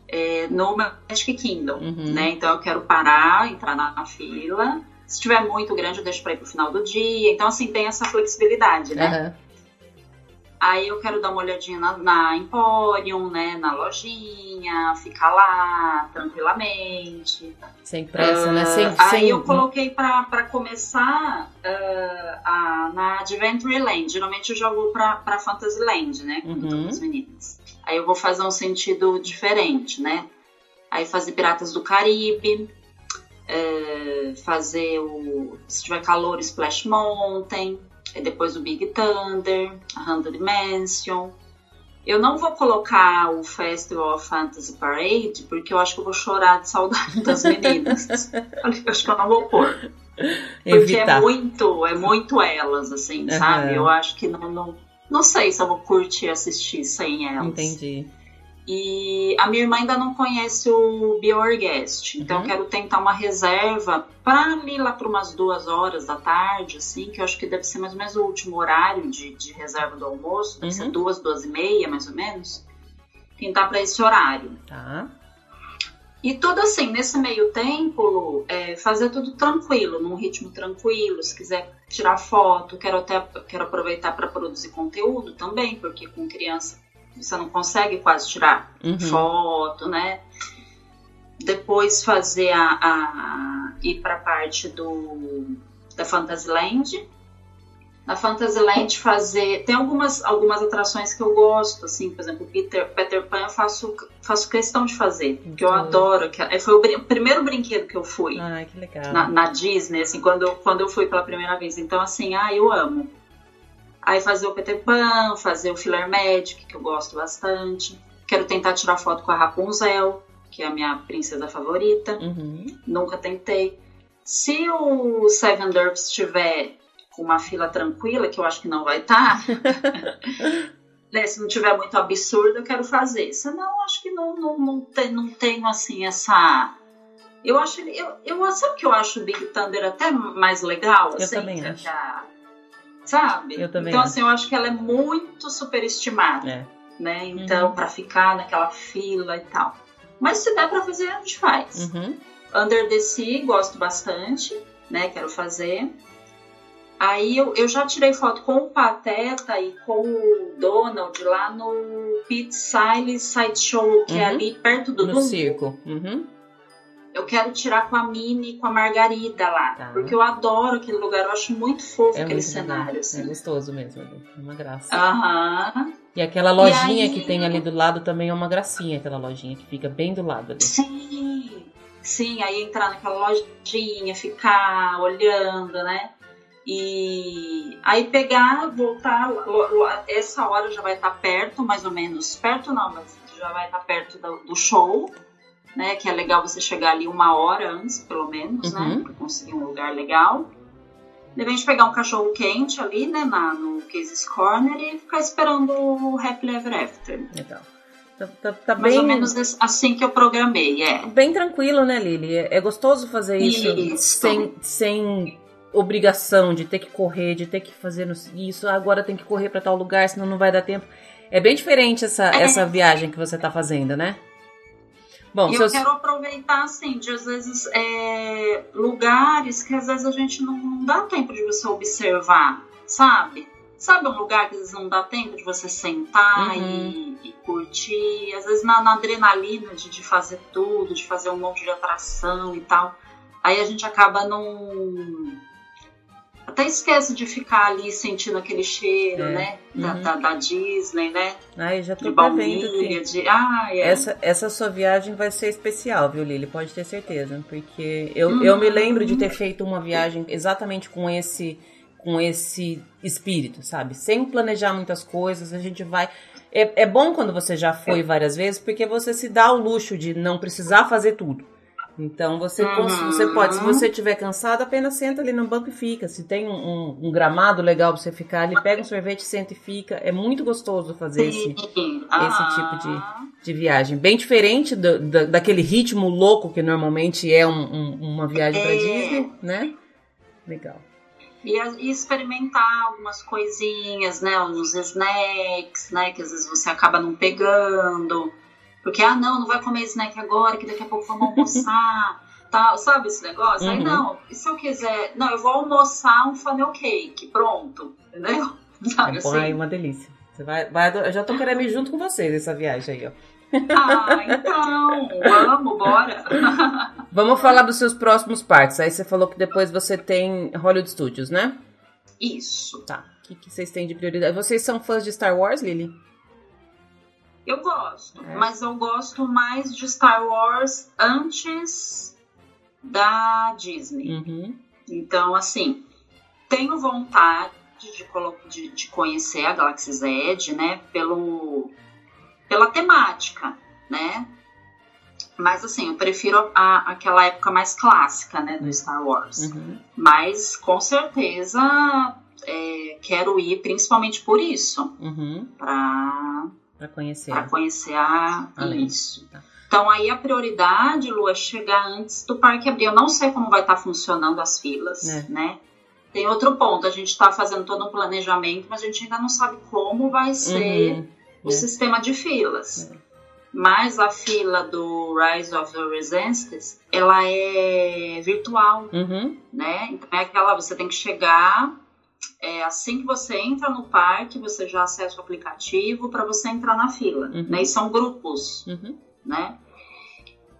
é, no Magic Kingdom, uhum. né? Então eu quero parar, entrar na, na fila. Se estiver muito grande, eu deixo para ir pro final do dia. Então, assim, tem essa flexibilidade, né? Uhum. Aí eu quero dar uma olhadinha na, na Emporium, né? Na lojinha, ficar lá tranquilamente. Sem pressa, uh, né? Sem, aí sem... eu coloquei para começar uh, a, na Adventureland. Geralmente eu vou pra, pra Fantasyland, né? Com uhum. todas as meninas. Aí eu vou fazer um sentido diferente, né? Aí fazer Piratas do Caribe, uh, fazer o. Se tiver calor, Splash Mountain depois o Big Thunder, a Haunted Mansion. Eu não vou colocar o Festival of Fantasy Parade, porque eu acho que eu vou chorar de saudade das meninas. eu acho que eu não vou pôr. Porque Evitar. é muito, é muito elas, assim, uhum. sabe? Eu acho que não, não, não sei se eu vou curtir assistir sem elas. Entendi. E a minha irmã ainda não conhece o Bioorguest, então uhum. quero tentar uma reserva para ali lá para umas duas horas da tarde, assim, que eu acho que deve ser mais ou menos o último horário de, de reserva do almoço, deve uhum. ser duas, duas e meia, mais ou menos. Tentar para esse horário. Tá. E tudo assim, nesse meio tempo, é, fazer tudo tranquilo, num ritmo tranquilo. Se quiser tirar foto, quero até quero aproveitar para produzir conteúdo também, porque com criança você não consegue quase tirar uhum. foto, né? Depois fazer a, a ir para a parte do da Fantasyland. Na Fantasyland fazer tem algumas algumas atrações que eu gosto, assim, por exemplo, Peter Peter Pan eu faço faço questão de fazer, que eu adoro, que é, foi o, o, primeiro brinquedo que eu fui. Ai, que legal. Na, na Disney, assim, quando eu, quando eu fui pela primeira vez. Então assim, ah, eu amo. Aí fazer o Peter Pan, fazer o Filler Magic, que eu gosto bastante. Quero tentar tirar foto com a Rapunzel, que é a minha princesa favorita. Uhum. Nunca tentei. Se o Seven Dwarfs estiver com uma fila tranquila, que eu acho que não vai estar, tá, né, se não tiver muito absurdo, eu quero fazer. Senão, acho que não, não, não, tem, não tenho assim essa. Eu acho. Eu, eu, sabe que eu acho o Big Thunder até mais legal? Eu assim, também acho. A, sabe? Eu também então, acho. assim, eu acho que ela é muito superestimada. É. Né? Então, uhum. para ficar naquela fila e tal. Mas se der para fazer, a gente faz. Uhum. Under the Sea, gosto bastante, né? Quero fazer. Aí eu, eu já tirei foto com o Pateta e com o Donald lá no Pete Siles Sideshow, que é uhum. é ali perto do No circo. Uhum eu quero tirar com a Mini e com a Margarida lá. Tá. Porque eu adoro aquele lugar, eu acho muito fofo é aquele muito cenário. Assim. É gostoso mesmo, é uma graça. Aham. E aquela lojinha aí... que tem ali do lado também é uma gracinha, aquela lojinha que fica bem do lado ali. Sim, sim, aí entrar naquela lojinha, ficar olhando, né? E aí pegar, voltar, essa hora já vai estar perto, mais ou menos, perto não, mas já vai estar perto do, do show né? Que é legal você chegar ali uma hora antes, pelo menos, né, uhum. né? Para conseguir um lugar legal. De repente pegar um cachorro quente ali, né, na, no Cases Corner e ficar esperando o Happy Ever After. Legal. Tá, tá, tá Mais bem, ou menos assim que eu programei, é. bem tranquilo, né, Lili? É, é gostoso fazer isso, Isso. sem, sem obrigação de ter que correr, de ter que fazer isso, agora tem que correr pra tal lugar, senão não vai dar tempo. É bem diferente essa, É. essa viagem que você tá fazendo, né? Bom, E eu quero aproveitar, assim, de às vezes é, lugares que às vezes a gente não, não dá tempo de você observar, sabe? Sabe um lugar que às vezes não dá tempo de você sentar Uhum. e, e curtir? Às vezes na, na adrenalina de, de fazer tudo, de fazer um monte de atração e tal. Aí a gente acaba não. Até esquece de ficar ali sentindo aquele cheiro, É. né? Da, Uhum. da, da Disney, né? Ai, já tô De prevendo baunilha, de. Ah, é. essa, essa sua viagem vai ser especial, viu, Lili? Pode ter certeza. Porque eu, eu me lembro de ter feito uma viagem exatamente com esse com esse espírito, sabe? Sem planejar muitas coisas, a gente vai. É, é bom quando você já foi várias vezes, porque você se dá o luxo de não precisar fazer tudo. Então você, Uhum. você pode, se você estiver cansado, apenas senta ali no banco e fica. Se tem um, um- um gramado legal pra você ficar ali, pega um sorvete, senta e fica. É muito gostoso fazer esse, Sim. esse tipo de- Ah. de viagem. Bem diferente do- da- daquele ritmo louco que normalmente é um- um- uma viagem pra É. Disney, né? Legal. E, e experimentar algumas coisinhas, né? Uns snacks, né? Que às vezes você acaba não pegando. Porque, ah, não, não vai comer snack agora, que daqui a pouco vamos almoçar. tal, sabe esse negócio? Aí, Uhum. não, e se eu quiser... Não, eu vou almoçar um funnel cake, pronto. Entendeu? Sabe Pô, ai, assim? uma delícia. Você vai, vai eu já tô querendo ir junto com vocês nessa viagem aí, ó. Ah, então, vamos, bora. Vamos falar dos seus próximos parques. Aí você falou que depois você tem Hollywood Studios, né? Isso. Tá. O que, que vocês têm de prioridade? Vocês são fãs de Star Wars, Lily? Eu gosto, É. mas eu gosto mais de Star Wars antes da Disney. Uhum. Então, assim, tenho vontade de, de, de conhecer a Galaxy's Edge, né? Pelo, pela temática, né? Mas, assim, eu prefiro a, aquela época mais clássica, né? Do Star Wars. Uhum. Mas, com certeza, é, quero ir principalmente por isso. Uhum. Pra, Pra conhecer. pra conhecer a, Além. isso. Tá. Então, aí a prioridade, Lu, é chegar antes do parque abrir. Eu não sei como vai estar funcionando as filas, É. né? Tem outro ponto, a gente está fazendo todo um planejamento, mas a gente ainda não sabe como vai ser Uhum. o É. sistema de filas. É. Mas a fila do Rise of the Resistance, ela é virtual, Uhum. né? Então é aquela, você tem que chegar, é, assim que você entra no parque, você já acessa o aplicativo para você entrar na fila, Uhum. né? E são grupos, Uhum. né?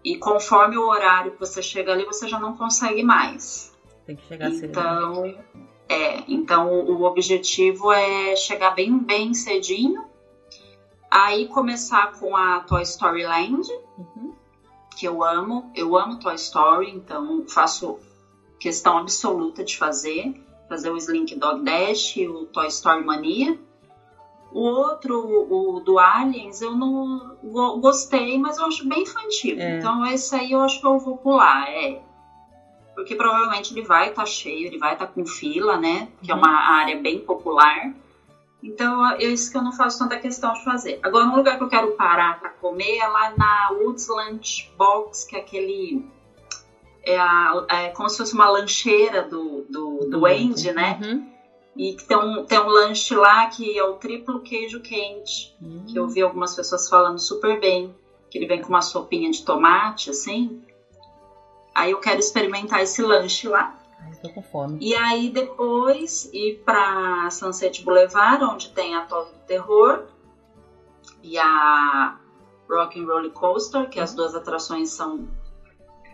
E conforme o horário que você chega ali, você já não consegue mais. Tem que chegar cedo. Então, é, então o, o objetivo é chegar bem, bem cedinho. Aí começar com a Toy Story Land, Uhum. que eu amo. Eu amo Toy Story, então faço questão absoluta de fazer. Fazer o Slink Dog Dash e o Toy Story Mania. O outro, o do Aliens, eu não go- gostei, mas eu acho bem infantil. É. Então esse aí eu acho que eu vou pular, é. Porque provavelmente ele vai estar cheio, ele vai estar com fila, né? Que é Uhum. uma área bem popular. Então é isso que eu não faço tanta questão de fazer. Agora, um lugar que eu quero parar para comer é lá na Woods Lunch Box, que é aquele. É, a- é como se fosse uma lancheira do, do, do Andy, né? Uhum. E que tem um, tem um lanche lá que é o triplo queijo quente, Uhum. que eu vi algumas pessoas falando super bem. Que ele vem com uma sopinha de tomate, assim. Aí eu quero experimentar esse lanche lá. Ai, tô com fome. E aí depois ir pra Sunset Boulevard, onde tem a Torre do Terror e a Rock and Roller Coaster, que as duas atrações são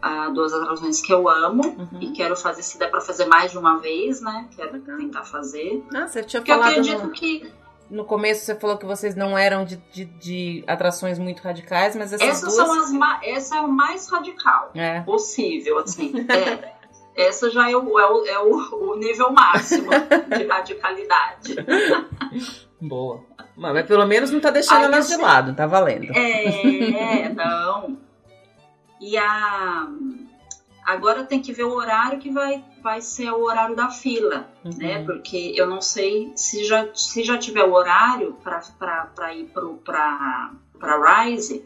ah, duas atrações que eu amo Uhum. e quero fazer se der pra fazer mais de uma vez, né? Quero Legal. tentar fazer. Ah, você tinha Porque eu falado acredito no, que no começo, você falou que vocês não eram de, de, de atrações muito radicais, mas essas essas duas... são as ma- essa é o mais radical É, possível, assim. É. Essa já é o, é o, é o- o nível máximo de radicalidade. boa. Mas, pelo menos não tá deixando Aí elas de lado, tá valendo. É, não. E a. Agora tem que ver o horário que vai, vai ser o horário da fila, Uhum. né? Porque eu não sei se já, se já tiver o horário para ir para Rise,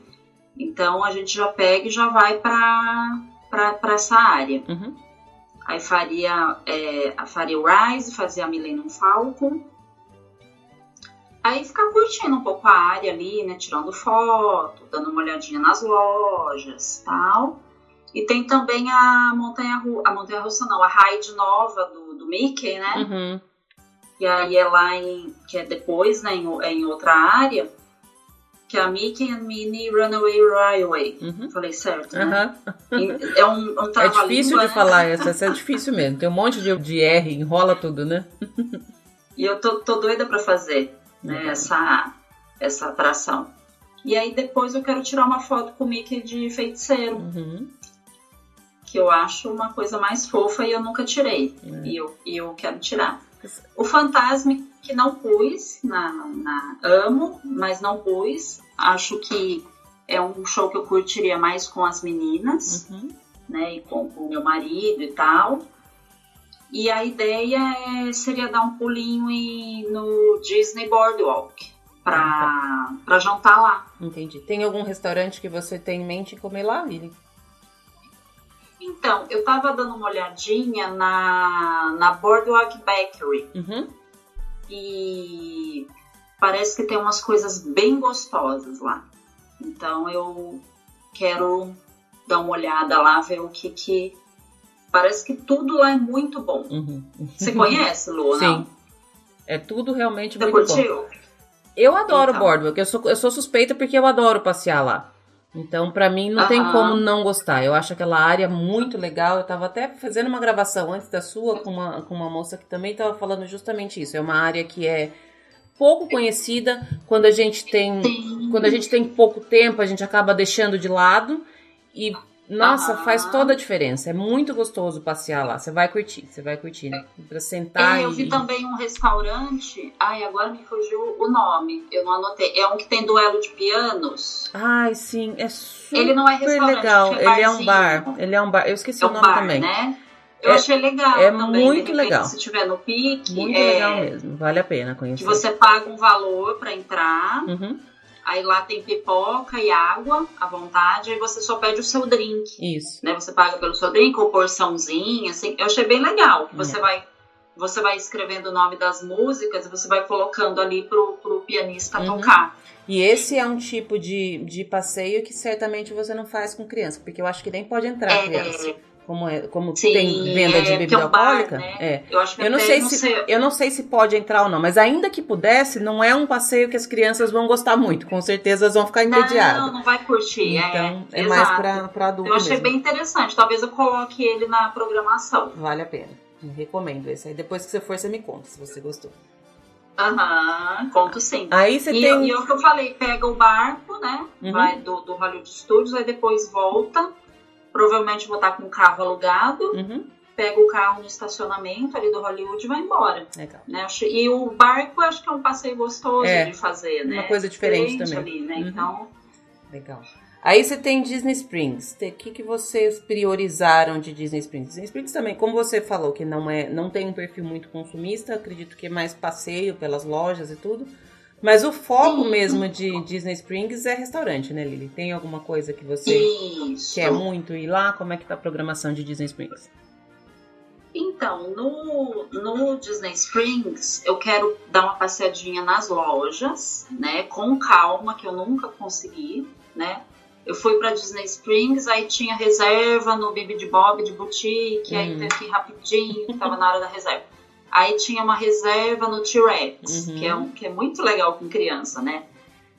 então a gente já pega e já vai para essa área. Uhum. Aí faria, é, faria o Rise, fazia a Millennium Falcon. Aí ficar curtindo um pouco a área ali, né? Tirando foto, dando uma olhadinha nas lojas tal. E tem também a montanha russa, a montanha russa não, a ride nova do, do Mickey, né? Uhum. E aí é lá em. que é depois, né? Em, é em outra área. Que é a Mickey and Minnie Runaway Railway. Uhum. Falei certo, né? Uhum. É um, um É difícil de né? falar essa, essa é difícil mesmo. Tem um monte de, de R, enrola tudo, né? E eu tô, tô doida pra fazer né, essa, essa atração. E aí depois eu quero tirar uma foto com o Mickey de feiticeiro, Uhum. que eu acho uma coisa mais fofa e eu nunca tirei. É. E, eu, e eu quero tirar. O fantasma que não pus, na, na- amo, mas não pus. Acho que é um show que eu curtiria mais com as meninas. Uhum. né, e com o meu marido e tal. E a ideia é, seria dar um pulinho em- no Disney Boardwalk pra, pra jantar lá. Entendi. Tem algum restaurante que você tem em mente comer lá, Lili? Então, eu tava dando uma olhadinha na, na Boardwalk Bakery Uhum. e parece que tem umas coisas bem gostosas lá. Então eu quero dar uma olhada lá, ver o que que. Parece que tudo lá é muito bom. Uhum. Você conhece, Lu? ou não? Sim. É tudo realmente Você muito bom. curtiu? Eu adoro Então. Boardwalk. Eu sou, eu sou suspeita porque eu adoro passear lá. Então, pra mim, não tem Aham. como não gostar. Eu acho aquela área muito legal. Eu tava até fazendo uma gravação antes da sua com uma, com uma moça que também tava falando justamente isso. É uma área que é pouco conhecida. Quando a gente tem Sim. quando a gente tem pouco tempo, a gente acaba deixando de lado. E, nossa, Aham. faz toda a diferença. É muito gostoso passear lá. Você vai curtir, você vai curtir. né? Pra sentar É, eu vi e. também um restaurante. Ai, agora me fugiu o nome. Eu não anotei. É um que tem duelo de pianos. Ai, sim, é super Ele não é restaurante, legal. que é Ele é um bar. Ele é um bar. Eu esqueci É o um nome bar, também. né? Eu É- achei legal é também. muito repente, legal. Se tiver no pique, Muito é, legal mesmo. Vale a pena que conhecer. você paga um valor pra entrar. Uhum, Aí lá tem pipoca e água à vontade. Aí você só pede o seu drink. Isso. né? Você paga pelo seu drink ou porçãozinha, assim. Eu achei bem legal. que Você É. vai você vai escrevendo o nome das músicas e você vai colocando ali pro, pro pianista Uhum. tocar. E esse é um tipo de, de passeio que certamente você não faz com criança, porque eu acho que nem pode entrar É, criança. Como, é, como Sim, tem venda de é, bebida é um bar, alcoólica. né? É. Eu acho que Eu não sei se eu não sei se pode entrar ou não, mas ainda que pudesse, não é um passeio que as crianças vão gostar muito. Com certeza elas vão ficar Não, entediadas. não vai curtir. Então é, é, mais exato. pra, pra adulto Eu achei mesmo. bem interessante. Talvez eu coloque ele na programação. Vale a pena. Eu recomendo esse. Aí depois que você for, você me conta se você gostou. Aham, conto sim. Aí você E, tem. e é o que eu falei, pega o barco, né? Uhum. Vai do, do Hollywood Studios, aí depois volta. Provavelmente vou estar com o carro alugado. Uhum, Pega o carro no estacionamento ali do Hollywood e vai embora. legal. né? E o barco acho que é um passeio gostoso É, de fazer, né? uma coisa diferente Diferente também. Ali, né? Uhum. Então, Legal. Aí você tem Disney Springs. O que, que vocês priorizaram de Disney Springs? Disney Springs também, como você falou, que não é, não tem um perfil muito consumista, acredito que é mais passeio pelas lojas e tudo. Mas o foco Sim. mesmo de Disney Springs é restaurante, né, Lili? Tem alguma coisa que você isso. quer muito ir lá? Como é que tá a programação de Disney Springs? Então, no, no Disney Springs, eu quero dar uma passeadinha nas lojas, né? Com calma, que eu nunca consegui, né? Eu fui para Disney Springs, aí tinha reserva no Bibi de Bob de boutique, aí Hum. teve que ir rapidinho, tava na hora da reserva. Aí tinha uma reserva no T-Rex, Uhum. que, é um, que é muito legal com criança, né?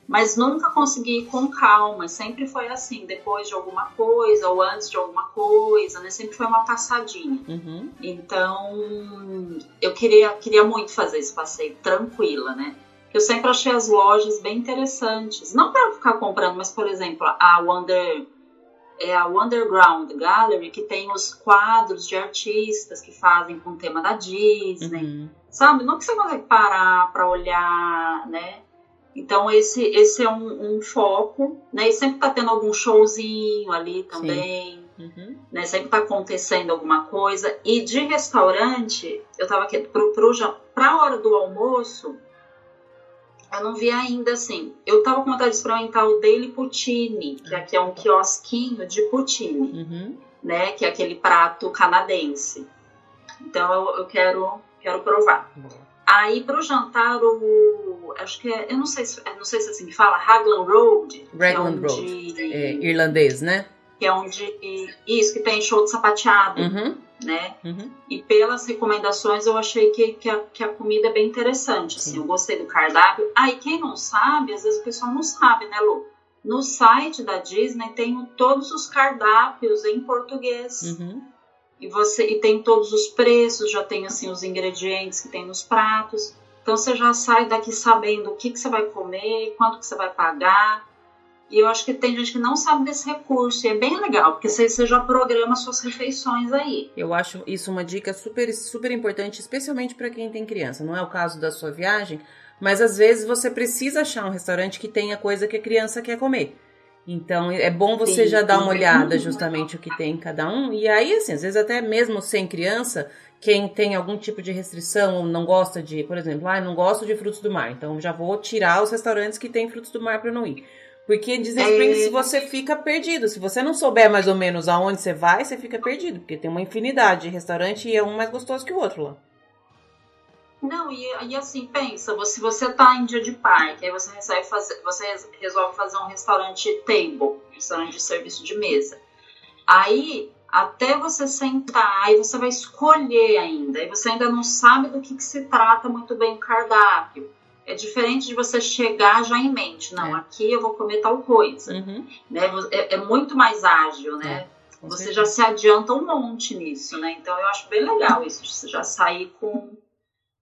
Mas nunca consegui ir com calma, sempre foi assim, depois de alguma coisa ou antes de alguma coisa, né? Sempre foi uma passadinha. Uhum. Então, eu queria, queria muito fazer esse passeio tranquila, né? Eu sempre achei as lojas bem interessantes. Não para ficar comprando, mas, por exemplo, a Wonder, é a Wonderground Gallery, que tem os quadros de artistas que fazem com o tema da Disney. Uhum. Sabe? Não que você consegue parar para olhar, né? Então, esse, esse é um, um foco, né? E sempre tá tendo algum showzinho ali também. Uhum. Né? Sempre tá acontecendo alguma coisa. E de restaurante, eu tava aqui pro, pro, pra hora do almoço, eu não vi ainda assim. Eu tava com vontade de experimentar o Daily Poutine, que aqui é um quiosquinho de poutine, uhum. né? Que é aquele prato canadense. Então eu, eu quero, quero provar. Uhum. Aí pro jantar o acho que é, eu não sei se não sei se é assim fala, Raglan Road, Raglan é Road, é, irlandês, né? Que é onde isso que tem show de sapateado. Uhum né? Uhum. E pelas recomendações eu achei que, que, a, que a comida é bem interessante, assim, eu gostei do cardápio. Ah, e quem não sabe, às vezes o pessoal não sabe, né, Lu? No site da Disney tem todos os cardápios em português. Uhum. E você e tem todos os preços, já tem assim os ingredientes que tem nos pratos. Então você já sai daqui sabendo o que, que você vai comer, quanto que você vai pagar. E eu acho que tem gente que não sabe desse recurso, e é bem legal, porque você, você já programa suas refeições aí. Eu acho isso uma dica super, super importante, especialmente para quem tem criança. Não é o caso da sua viagem, mas às vezes você precisa achar um restaurante que tenha coisa que a criança quer comer. Então é bom você sim, já dar uma olhada justamente o que tem em cada um. E aí, assim, às vezes até mesmo sem criança, quem tem algum tipo de restrição ou não gosta de, por exemplo, ah, não gosto de frutos do mar, então já vou tirar os restaurantes que tem frutos do mar para não ir. Porque Disney Springs é... você fica perdido. Se você não souber mais ou menos aonde você vai, você fica perdido. Porque tem uma infinidade de restaurante e é um mais gostoso que o outro lá. Não, e, e assim, pensa, se você tá em dia de parque, aí você resolve fazer, você resolve fazer um restaurante table, restaurante de serviço de mesa. Aí, até você sentar, aí você vai escolher ainda, aí você ainda não sabe do que, que se trata muito bem o cardápio. É diferente de você chegar já em mente, não, é. aqui eu vou comer tal coisa. Uhum. Né? É, é, muito mais ágil, né? É, você já se adianta um monte nisso, né? Então eu acho bem legal isso, você já sair com.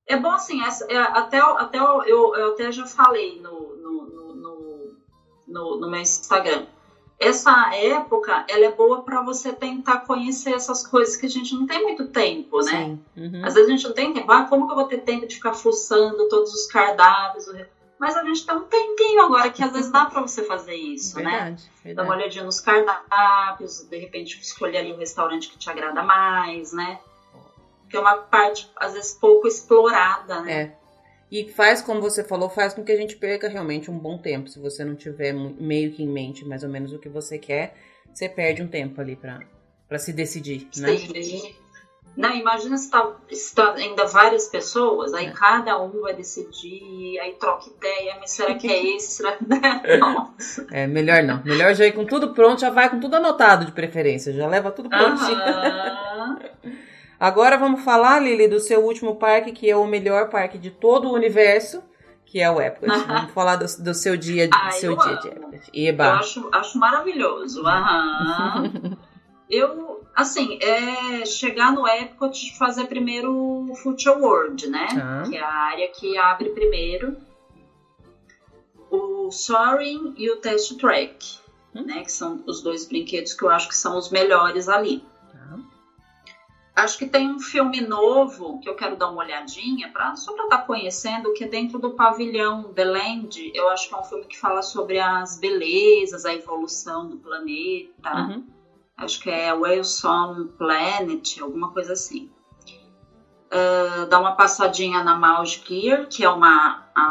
É bom assim, é, até, até eu, eu, até já falei no, no, no, no, no meu Instagram essa época ela é boa para você tentar conhecer essas coisas que a gente não tem muito tempo, né? Uhum. Às vezes a gente não tem tempo. Ah, como que eu vou ter tempo de ficar fuçando todos os cardápios? Mas a gente tem um tempinho agora que às vezes dá para você fazer isso, verdade, né? Verdade. Dar uma olhadinha nos cardápios, de repente escolher ali um restaurante que te agrada mais, né? Que é uma parte, às vezes, pouco explorada, né? É. E faz, como você falou, faz com que a gente perca realmente um bom tempo. Se você não tiver meio que em mente mais ou menos o que você quer, você perde um tempo ali para se decidir, né? Sim. Não, imagina se tá, se tá ainda várias pessoas, aí é. cada um vai decidir, aí troca ideia, mas será que é esse? Será que? É, é, melhor não. Melhor já ir com tudo pronto, já vai com tudo anotado de preferência, já leva tudo prontinho. Agora vamos falar, Lili, do seu último parque, que é o melhor parque de todo o universo, que é o Epcot. Vamos falar do, do, seu dia, Ai, seu dia de Epcot. Eba. Eu acho, acho maravilhoso. eu, assim, é chegar no Epcot e fazer primeiro o Future World, né? Tá. Que é a área que abre primeiro. O Soaring e o Test Track, hum? né? Que são os dois brinquedos que eu acho que são os melhores ali. Acho que tem um filme novo que eu quero dar uma olhadinha, pra, só para estar tá conhecendo, que é dentro do pavilhão The Land. Eu acho que é um filme que fala sobre as belezas, a evolução do planeta. Uhum. Acho que é Whalesome Planet, alguma coisa assim. Uh, dá uma passadinha na Mouse Gear, que é uma, a,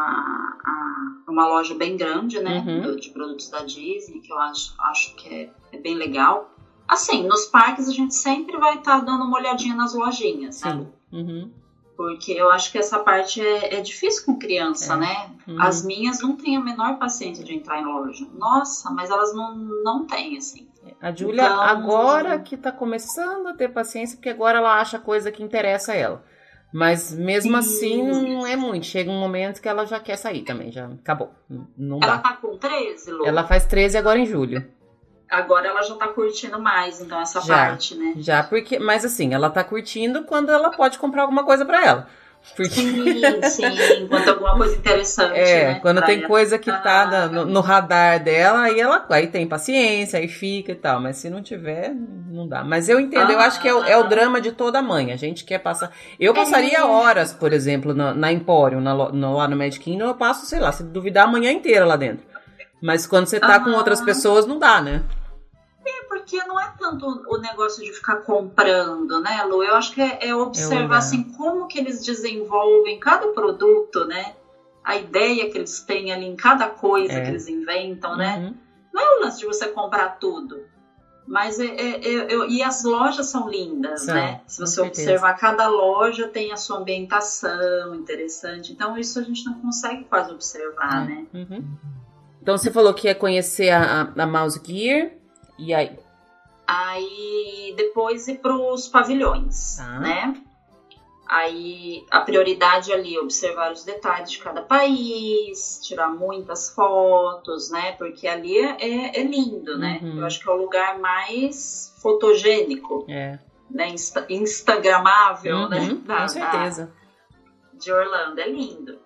a, uma loja bem grande, né? Uhum. De produtos da Disney, que eu acho, acho que é, é bem legal. Assim, nos parques a gente sempre vai estar tá dando uma olhadinha nas lojinhas, sabe? Uhum. Porque eu acho que essa parte é, é difícil com criança, é. né? Uhum. As minhas não têm a menor paciência de entrar em loja. Nossa, mas elas não, não têm, assim. A Júlia então, agora que tá começando a ter paciência, porque agora ela acha coisa que interessa a ela. Mas mesmo assim não é muito. Chega um momento que ela já quer sair também, já acabou. Não ela dá. tá com 13, Lu? Ela faz 13 agora em julho agora ela já tá curtindo mais, então, essa já, parte, né? Já, porque, mas assim, ela tá curtindo quando ela pode comprar alguma coisa para ela. Porque... Sim, sim, quando alguma coisa interessante. É, né, quando tem ela. coisa que tá ah, no, no, radar dela, aí ela aí tem paciência, aí fica e tal. Mas se não tiver, não dá. Mas eu entendo, ah, eu acho que é, é, o drama de toda mãe. A gente quer passar. Eu passaria é. horas, por exemplo, na, na Emporium, na, no, lá no Magic Kingdom, eu passo, sei lá, se duvidar, a manhã inteira lá dentro. Mas quando você tá com outras pessoas, não dá, né? Tanto o negócio de ficar comprando, né, Lu? Eu acho que é, é observar assim como que eles desenvolvem cada produto, né? A ideia que eles têm ali em cada coisa é. que eles inventam, né? uhum. né? Não é o lance de você comprar tudo. Mas é, é, é, e as lojas são lindas, são, né? Se você observar, cada loja tem a sua ambientação interessante. Então, isso a gente não consegue quase observar, é. né? Uhum. Então, você falou que ia conhecer a, a Mouse Gear, e aí? Aí, depois ir para os pavilhões, ah. né? Aí a prioridade ali é observar os detalhes de cada país, tirar muitas fotos, né? Porque ali é, é, lindo, né? Uhum. Eu acho que é o lugar mais fotogênico, é. né? Insta instagramável, uhum, né? Da, com certeza. Da, de Orlando, é lindo.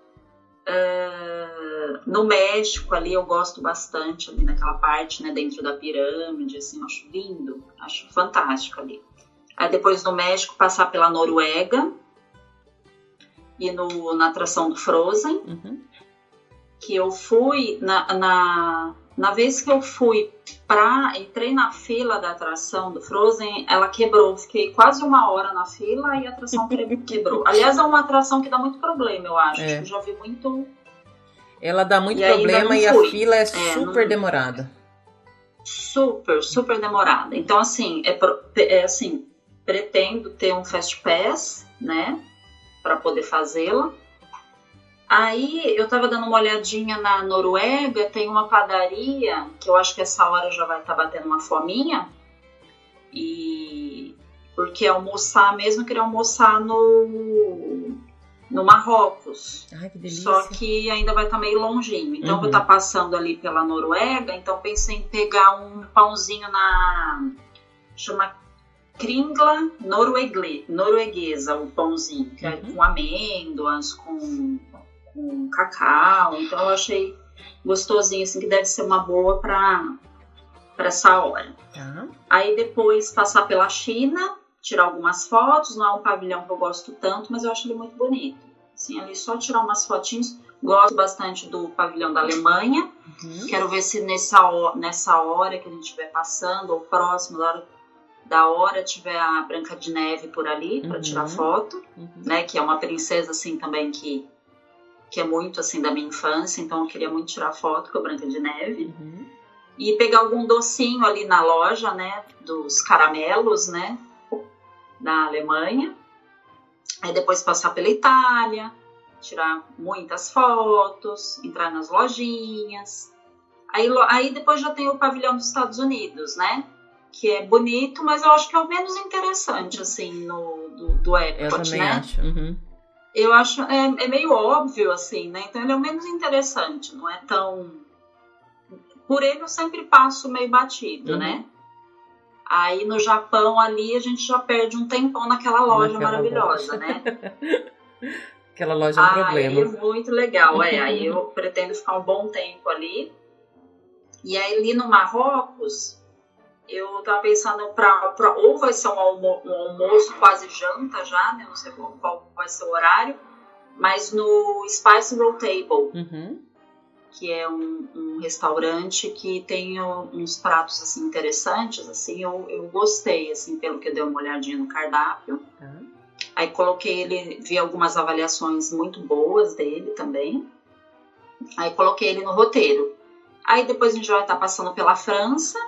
Uh, no México ali eu gosto bastante ali naquela parte, né? Dentro da pirâmide, assim, eu acho lindo, acho fantástico ali. Aí depois no México passar pela Noruega, e no, na atração do Frozen. Uhum. Que eu fui na, na, na vez que eu fui pra. Entrei na fila da atração do Frozen, ela quebrou. Fiquei quase uma hora na fila e a atração quebrou. Aliás, é uma atração que dá muito problema, eu acho. É. Eu já vi muito. Ela dá muito e problema e a fila é, é super não... demorada. Super, super demorada. Então, assim, é, é assim, pretendo ter um Fast Pass, né? para poder fazê-la. Aí eu estava dando uma olhadinha na Noruega, tem uma padaria que eu acho que essa hora já vai estar tá batendo uma fominha. E porque almoçar mesmo, eu queria almoçar no no Marrocos. Ai, que delícia. Só que ainda vai estar tá meio longinho. Então uhum. vou estar tá passando ali pela Noruega, então pensei em pegar um pãozinho na chama Kringla noruegle, norueguesa, o pãozinho, que é uhum. com amêndoas, com, com cacau. Então eu achei gostosinho, assim, que deve ser uma boa para para essa hora. Uhum. Aí depois passar pela China, tirar algumas fotos. Não é um pavilhão que eu gosto tanto, mas eu acho ele muito bonito. Assim, ali só tirar umas fotinhos. Gosto bastante do pavilhão da Alemanha. Uhum. Quero ver se nessa, nessa hora que a gente estiver passando, ou próximo, da hora da hora tiver a Branca de Neve por ali para uhum. tirar foto, uhum. né? Que é uma princesa assim também que que é muito assim da minha infância, então eu queria muito tirar foto com a Branca de Neve. Uhum. E pegar algum docinho ali na loja, né, dos caramelos, né, da Alemanha. Aí depois passar pela Itália, tirar muitas fotos, entrar nas lojinhas. Aí, aí depois já tem o pavilhão dos Estados Unidos, né? que é bonito, mas eu acho que é o menos interessante, assim, no, do, do Epcot, eu também né? Acho. Uhum. Eu acho, é, é, meio óbvio, assim, né? Então ele é o menos interessante, não é tão... Por ele eu sempre passo meio batido, uhum. né? Aí no Japão ali a gente já perde um tempão naquela loja naquela maravilhosa, loja. né? Aquela loja é um problema. É muito legal, é. Aí eu pretendo ficar um bom tempo ali. E aí ali no Marrocos, eu tava pensando pra ou vai ser um, almo, um, almoço quase janta já, né? Não sei qual, vai ser o horário, mas no Spice Roll Table, uhum. que é um, um, restaurante que tem uns pratos assim interessantes, assim, eu, eu gostei, assim, pelo que eu dei uma olhadinha no cardápio. Uhum. Aí coloquei ele, vi algumas avaliações muito boas dele também. Aí coloquei ele no roteiro. Aí depois a gente vai estar passando pela França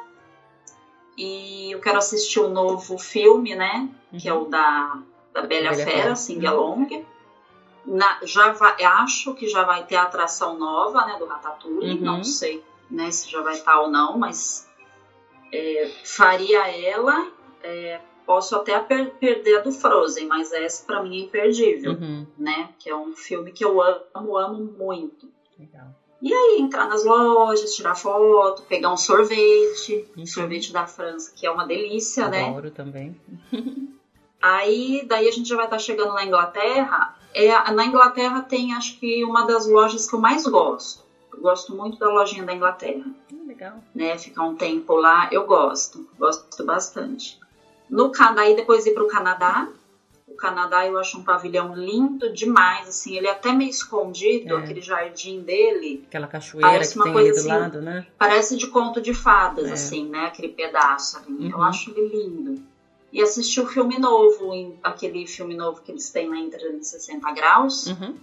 e eu quero assistir o novo filme, né? Uhum. Que é o da, da Bela, Bela Fera, Sing Along. Na, já vai, acho que já vai ter a atração nova, né? Do Ratatouille. Uhum. Não sei né, se já vai estar ou não, mas é, faria ela. É, posso até per perder a do Frozen, mas essa para mim é imperdível, uhum. né? Que é um filme que eu amo, amo muito. Legal. E aí, entrar nas lojas, tirar foto, pegar um sorvete, uhum. sorvete da França, que é uma delícia, Adoro né? Adoro também. aí, daí a gente já vai estar tá chegando na Inglaterra. É, na Inglaterra tem, acho que, uma das lojas que eu mais gosto. Eu gosto muito da lojinha da Inglaterra. Hum, legal. Né, ficar um tempo lá, eu gosto. Gosto bastante. No Canadá, e depois ir para o Canadá. Canadá, eu acho um pavilhão lindo demais, assim, ele é até meio escondido, É. aquele jardim dele. Aquela cachoeira Parece que uma tem coisa ali do assim, lado, né? Parece de conto de fadas, É. assim, né? Aquele pedaço ali. Eu Uhum. acho ele lindo. E assisti o filme novo, aquele filme novo que eles têm na em 360 graus. Uhum.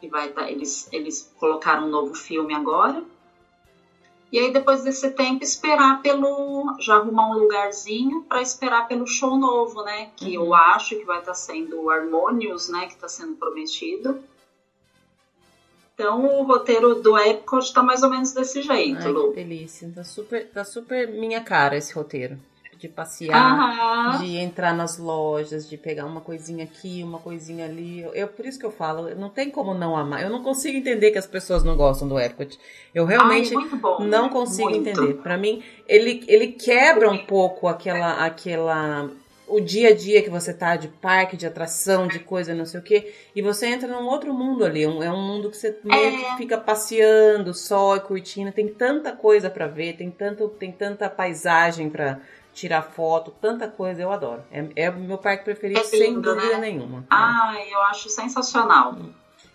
que vai tá, eles, eles colocaram um novo filme agora. E aí depois desse tempo esperar pelo já arrumar um lugarzinho para esperar pelo show novo, né? Que Uhum. eu acho que vai estar sendo o Harmonious, né? Que está sendo prometido. Então o roteiro do Epcot está mais ou menos desse jeito, Ai, que Lu. delícia. Tá super, tá super minha cara esse roteiro. De passear, Aham. de entrar nas lojas, de pegar uma coisinha aqui, uma coisinha ali. Eu, por isso que eu falo, não tem como não amar. Eu não consigo entender que as pessoas não gostam do Epcot. Eu realmente Ai, bom, não consigo Muito. entender. Pra mim, ele, ele quebra um pouco aquela aquela o dia a dia que você tá de parque, de atração, de coisa, não sei o quê, e você entra num outro mundo ali. um- É um mundo que você meio que É. fica passeando só e curtindo. Tem tanta coisa pra ver, tem tanto tem tanta paisagem pra tirar foto, tanta coisa. Eu adoro. É, é o meu parque preferido É sem lindo, dúvida né? nenhuma. Ai, eu acho sensacional.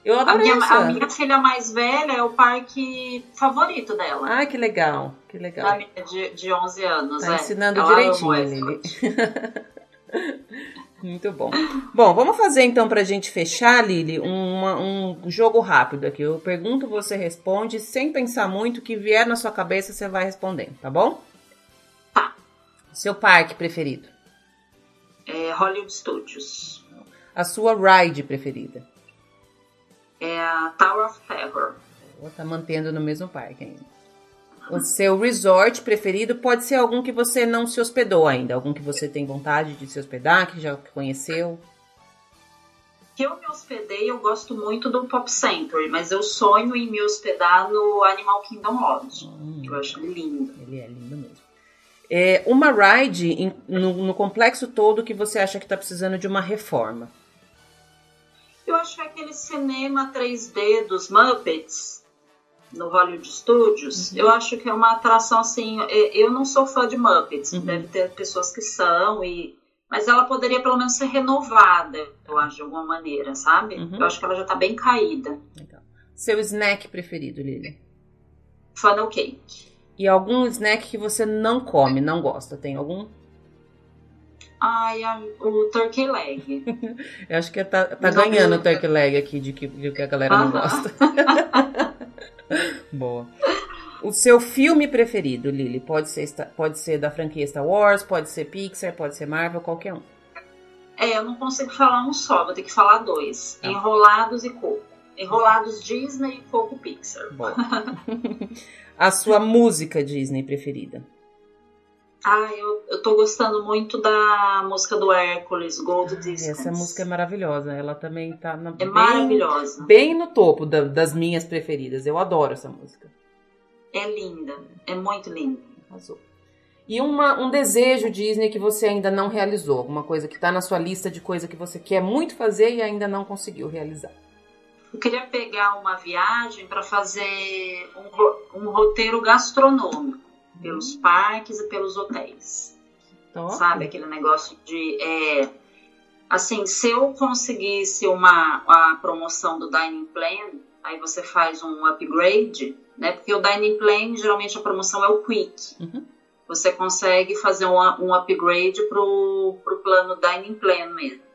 Eu A adoro minha, isso. a minha filha mais velha é o parque favorito dela. Ai, que legal, que legal. Da minha de, de 11 anos. Tá é. ensinando Ela direitinho, Lili. Muito bom. Bom, vamos fazer então pra gente fechar, Lili, uma- um jogo rápido aqui. Eu pergunto, você responde, sem pensar muito, o que vier na sua cabeça você vai respondendo, tá bom? Seu parque preferido. É Hollywood Studios. A sua ride preferida. É a Tower of Terror. Ou tá mantendo no mesmo parque ainda. O seu resort preferido pode ser algum que você não se hospedou ainda, algum que você tem vontade de se hospedar, que já conheceu. Que eu me hospedei, eu gosto muito do Pop Century, mas eu sonho em me hospedar no Animal Kingdom Lodge. Hum. Eu acho ele lindo. Ele é lindo mesmo. É, uma ride em- no, no complexo todo que você acha que está precisando de uma reforma. Eu acho que aquele cinema 3D dos Muppets no Hollywood Studios, Uhum. eu acho que é uma atração assim. é- Eu não sou fã de Muppets, Uhum. deve ter pessoas que são, e mas ela poderia pelo menos ser renovada, eu acho, de alguma maneira, sabe? Uhum. Eu acho que ela já tá bem caída. Legal. Seu snack preferido, Lili? Funnel Cake. E algum snack que você não come, não gosta? Tem algum? Ai, o Turkey Leg. Eu acho que tá, tá ganhando o turkey leg aqui de que, de que a galera não gosta. Boa. O seu filme preferido, Lili? Pode ser, pode ser da franquia Star Wars, pode ser Pixar, pode ser Marvel, qualquer um. É, eu não consigo falar um só, vou ter que falar dois. Tá. Enrolados e Coco. Enrolados Disney e Coco Pixar. Boa. a sua música Disney preferida? Ah, eu, eu tô gostando muito da música do Hércules, Gold Distance. Essa música é maravilhosa. Ela também tá na, É bem, maravilhosa. bem no topo da- das minhas preferidas. Eu adoro essa música. É linda. É muito linda. Arrasou. E uma, um desejo Disney que você ainda não realizou. Alguma coisa que tá na sua lista de coisa que você quer muito fazer e ainda não conseguiu realizar. Eu queria pegar uma viagem para fazer um, um roteiro gastronômico pelos parques e pelos hotéis. Top. Sabe? Aquele negócio de. é, assim, se eu conseguisse uma a promoção do Dining Plan, aí você faz um upgrade, né? Porque o Dining Plan, geralmente a promoção é o Quick. Uhum. Você consegue fazer um, um upgrade pro, pro plano Dining Plan mesmo.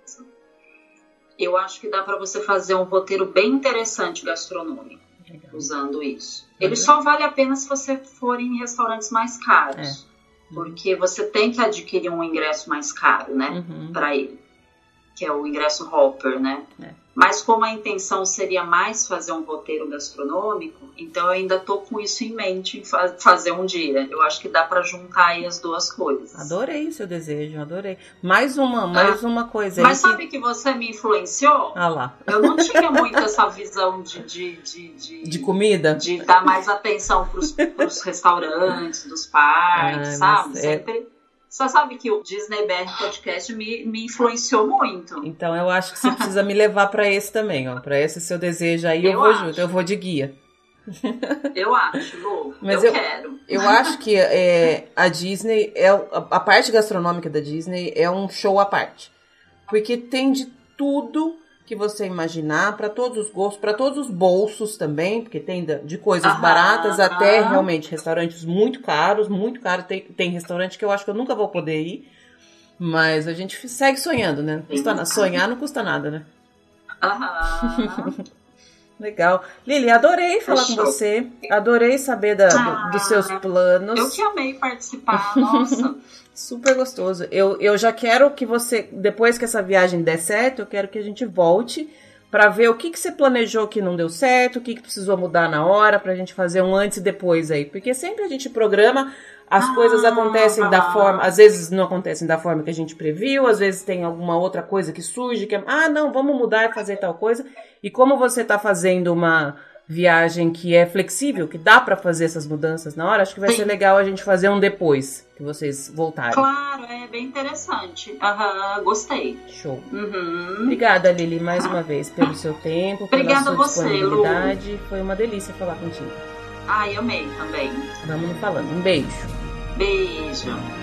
Eu acho que dá para você fazer um roteiro bem interessante gastronômico Legal. usando isso. Uhum. Ele só vale a pena se você for em restaurantes mais caros. É. Porque você tem que adquirir um ingresso mais caro, né? Uhum. Para ele. Que é o ingresso Hopper, né? É. Mas como a intenção seria mais fazer um roteiro gastronômico, então eu ainda tô com isso em mente em fa- fazer um dia. Eu acho que dá para juntar aí as duas coisas. Adorei seu desejo, adorei. Mais uma, mais uma coisa. Ah. Mas que- sabe que você me influenciou? Ah lá. Eu não tinha muito essa visão de, de, de, de, De comida? de dar mais atenção pros, pros restaurantes, dos parques, Ah, sabe? mas é- Sempre. Só sabe que o Disney BR Podcast me, me influenciou muito. Então eu acho que você precisa me levar pra esse também, ó. Pra esse seu desejo aí, eu, Eu vou acho. junto, eu vou de guia. Eu acho, Lu. Mas eu, eu- quero. Eu acho que é, a Disney é a parte gastronômica da Disney é um show à parte. porque tem de tudo que você imaginar, para todos os gostos, para todos os bolsos também, porque tem de coisas aham, baratas até realmente restaurantes muito caros, muito caros. Tem, tem restaurante que eu acho que eu nunca vou poder ir, mas a gente segue sonhando, né? Custa, sonhar não custa nada, né? Aham. Legal. Lili, adorei falar com você. Adorei saber da, ah, do, dos seus planos. Eu que amei participar, nossa. Super gostoso. Eu, eu já quero que você, depois que essa viagem der certo, eu quero que a gente volte para ver o que, que você planejou que não deu certo, o que, que precisou mudar na hora, pra gente fazer um antes e depois aí. Porque sempre a gente programa, as ah, coisas acontecem ah, da forma, às vezes não acontecem da forma que a gente previu, às vezes tem alguma outra coisa que surge, que é, ah, não, vamos mudar e fazer tal coisa. E como você tá fazendo uma viagem que é flexível, que dá para fazer essas mudanças na hora, acho que vai Sim. ser legal a gente fazer um depois que vocês voltarem. Claro, é bem interessante. Uhum, gostei. Show. Uhum. Obrigada, Lili, mais uma vez pelo seu tempo, Obrigada pela sua você, disponibilidade. Lu. Foi uma delícia falar contigo. Ai, amei também. Vamos falando. Um beijo. Beijo.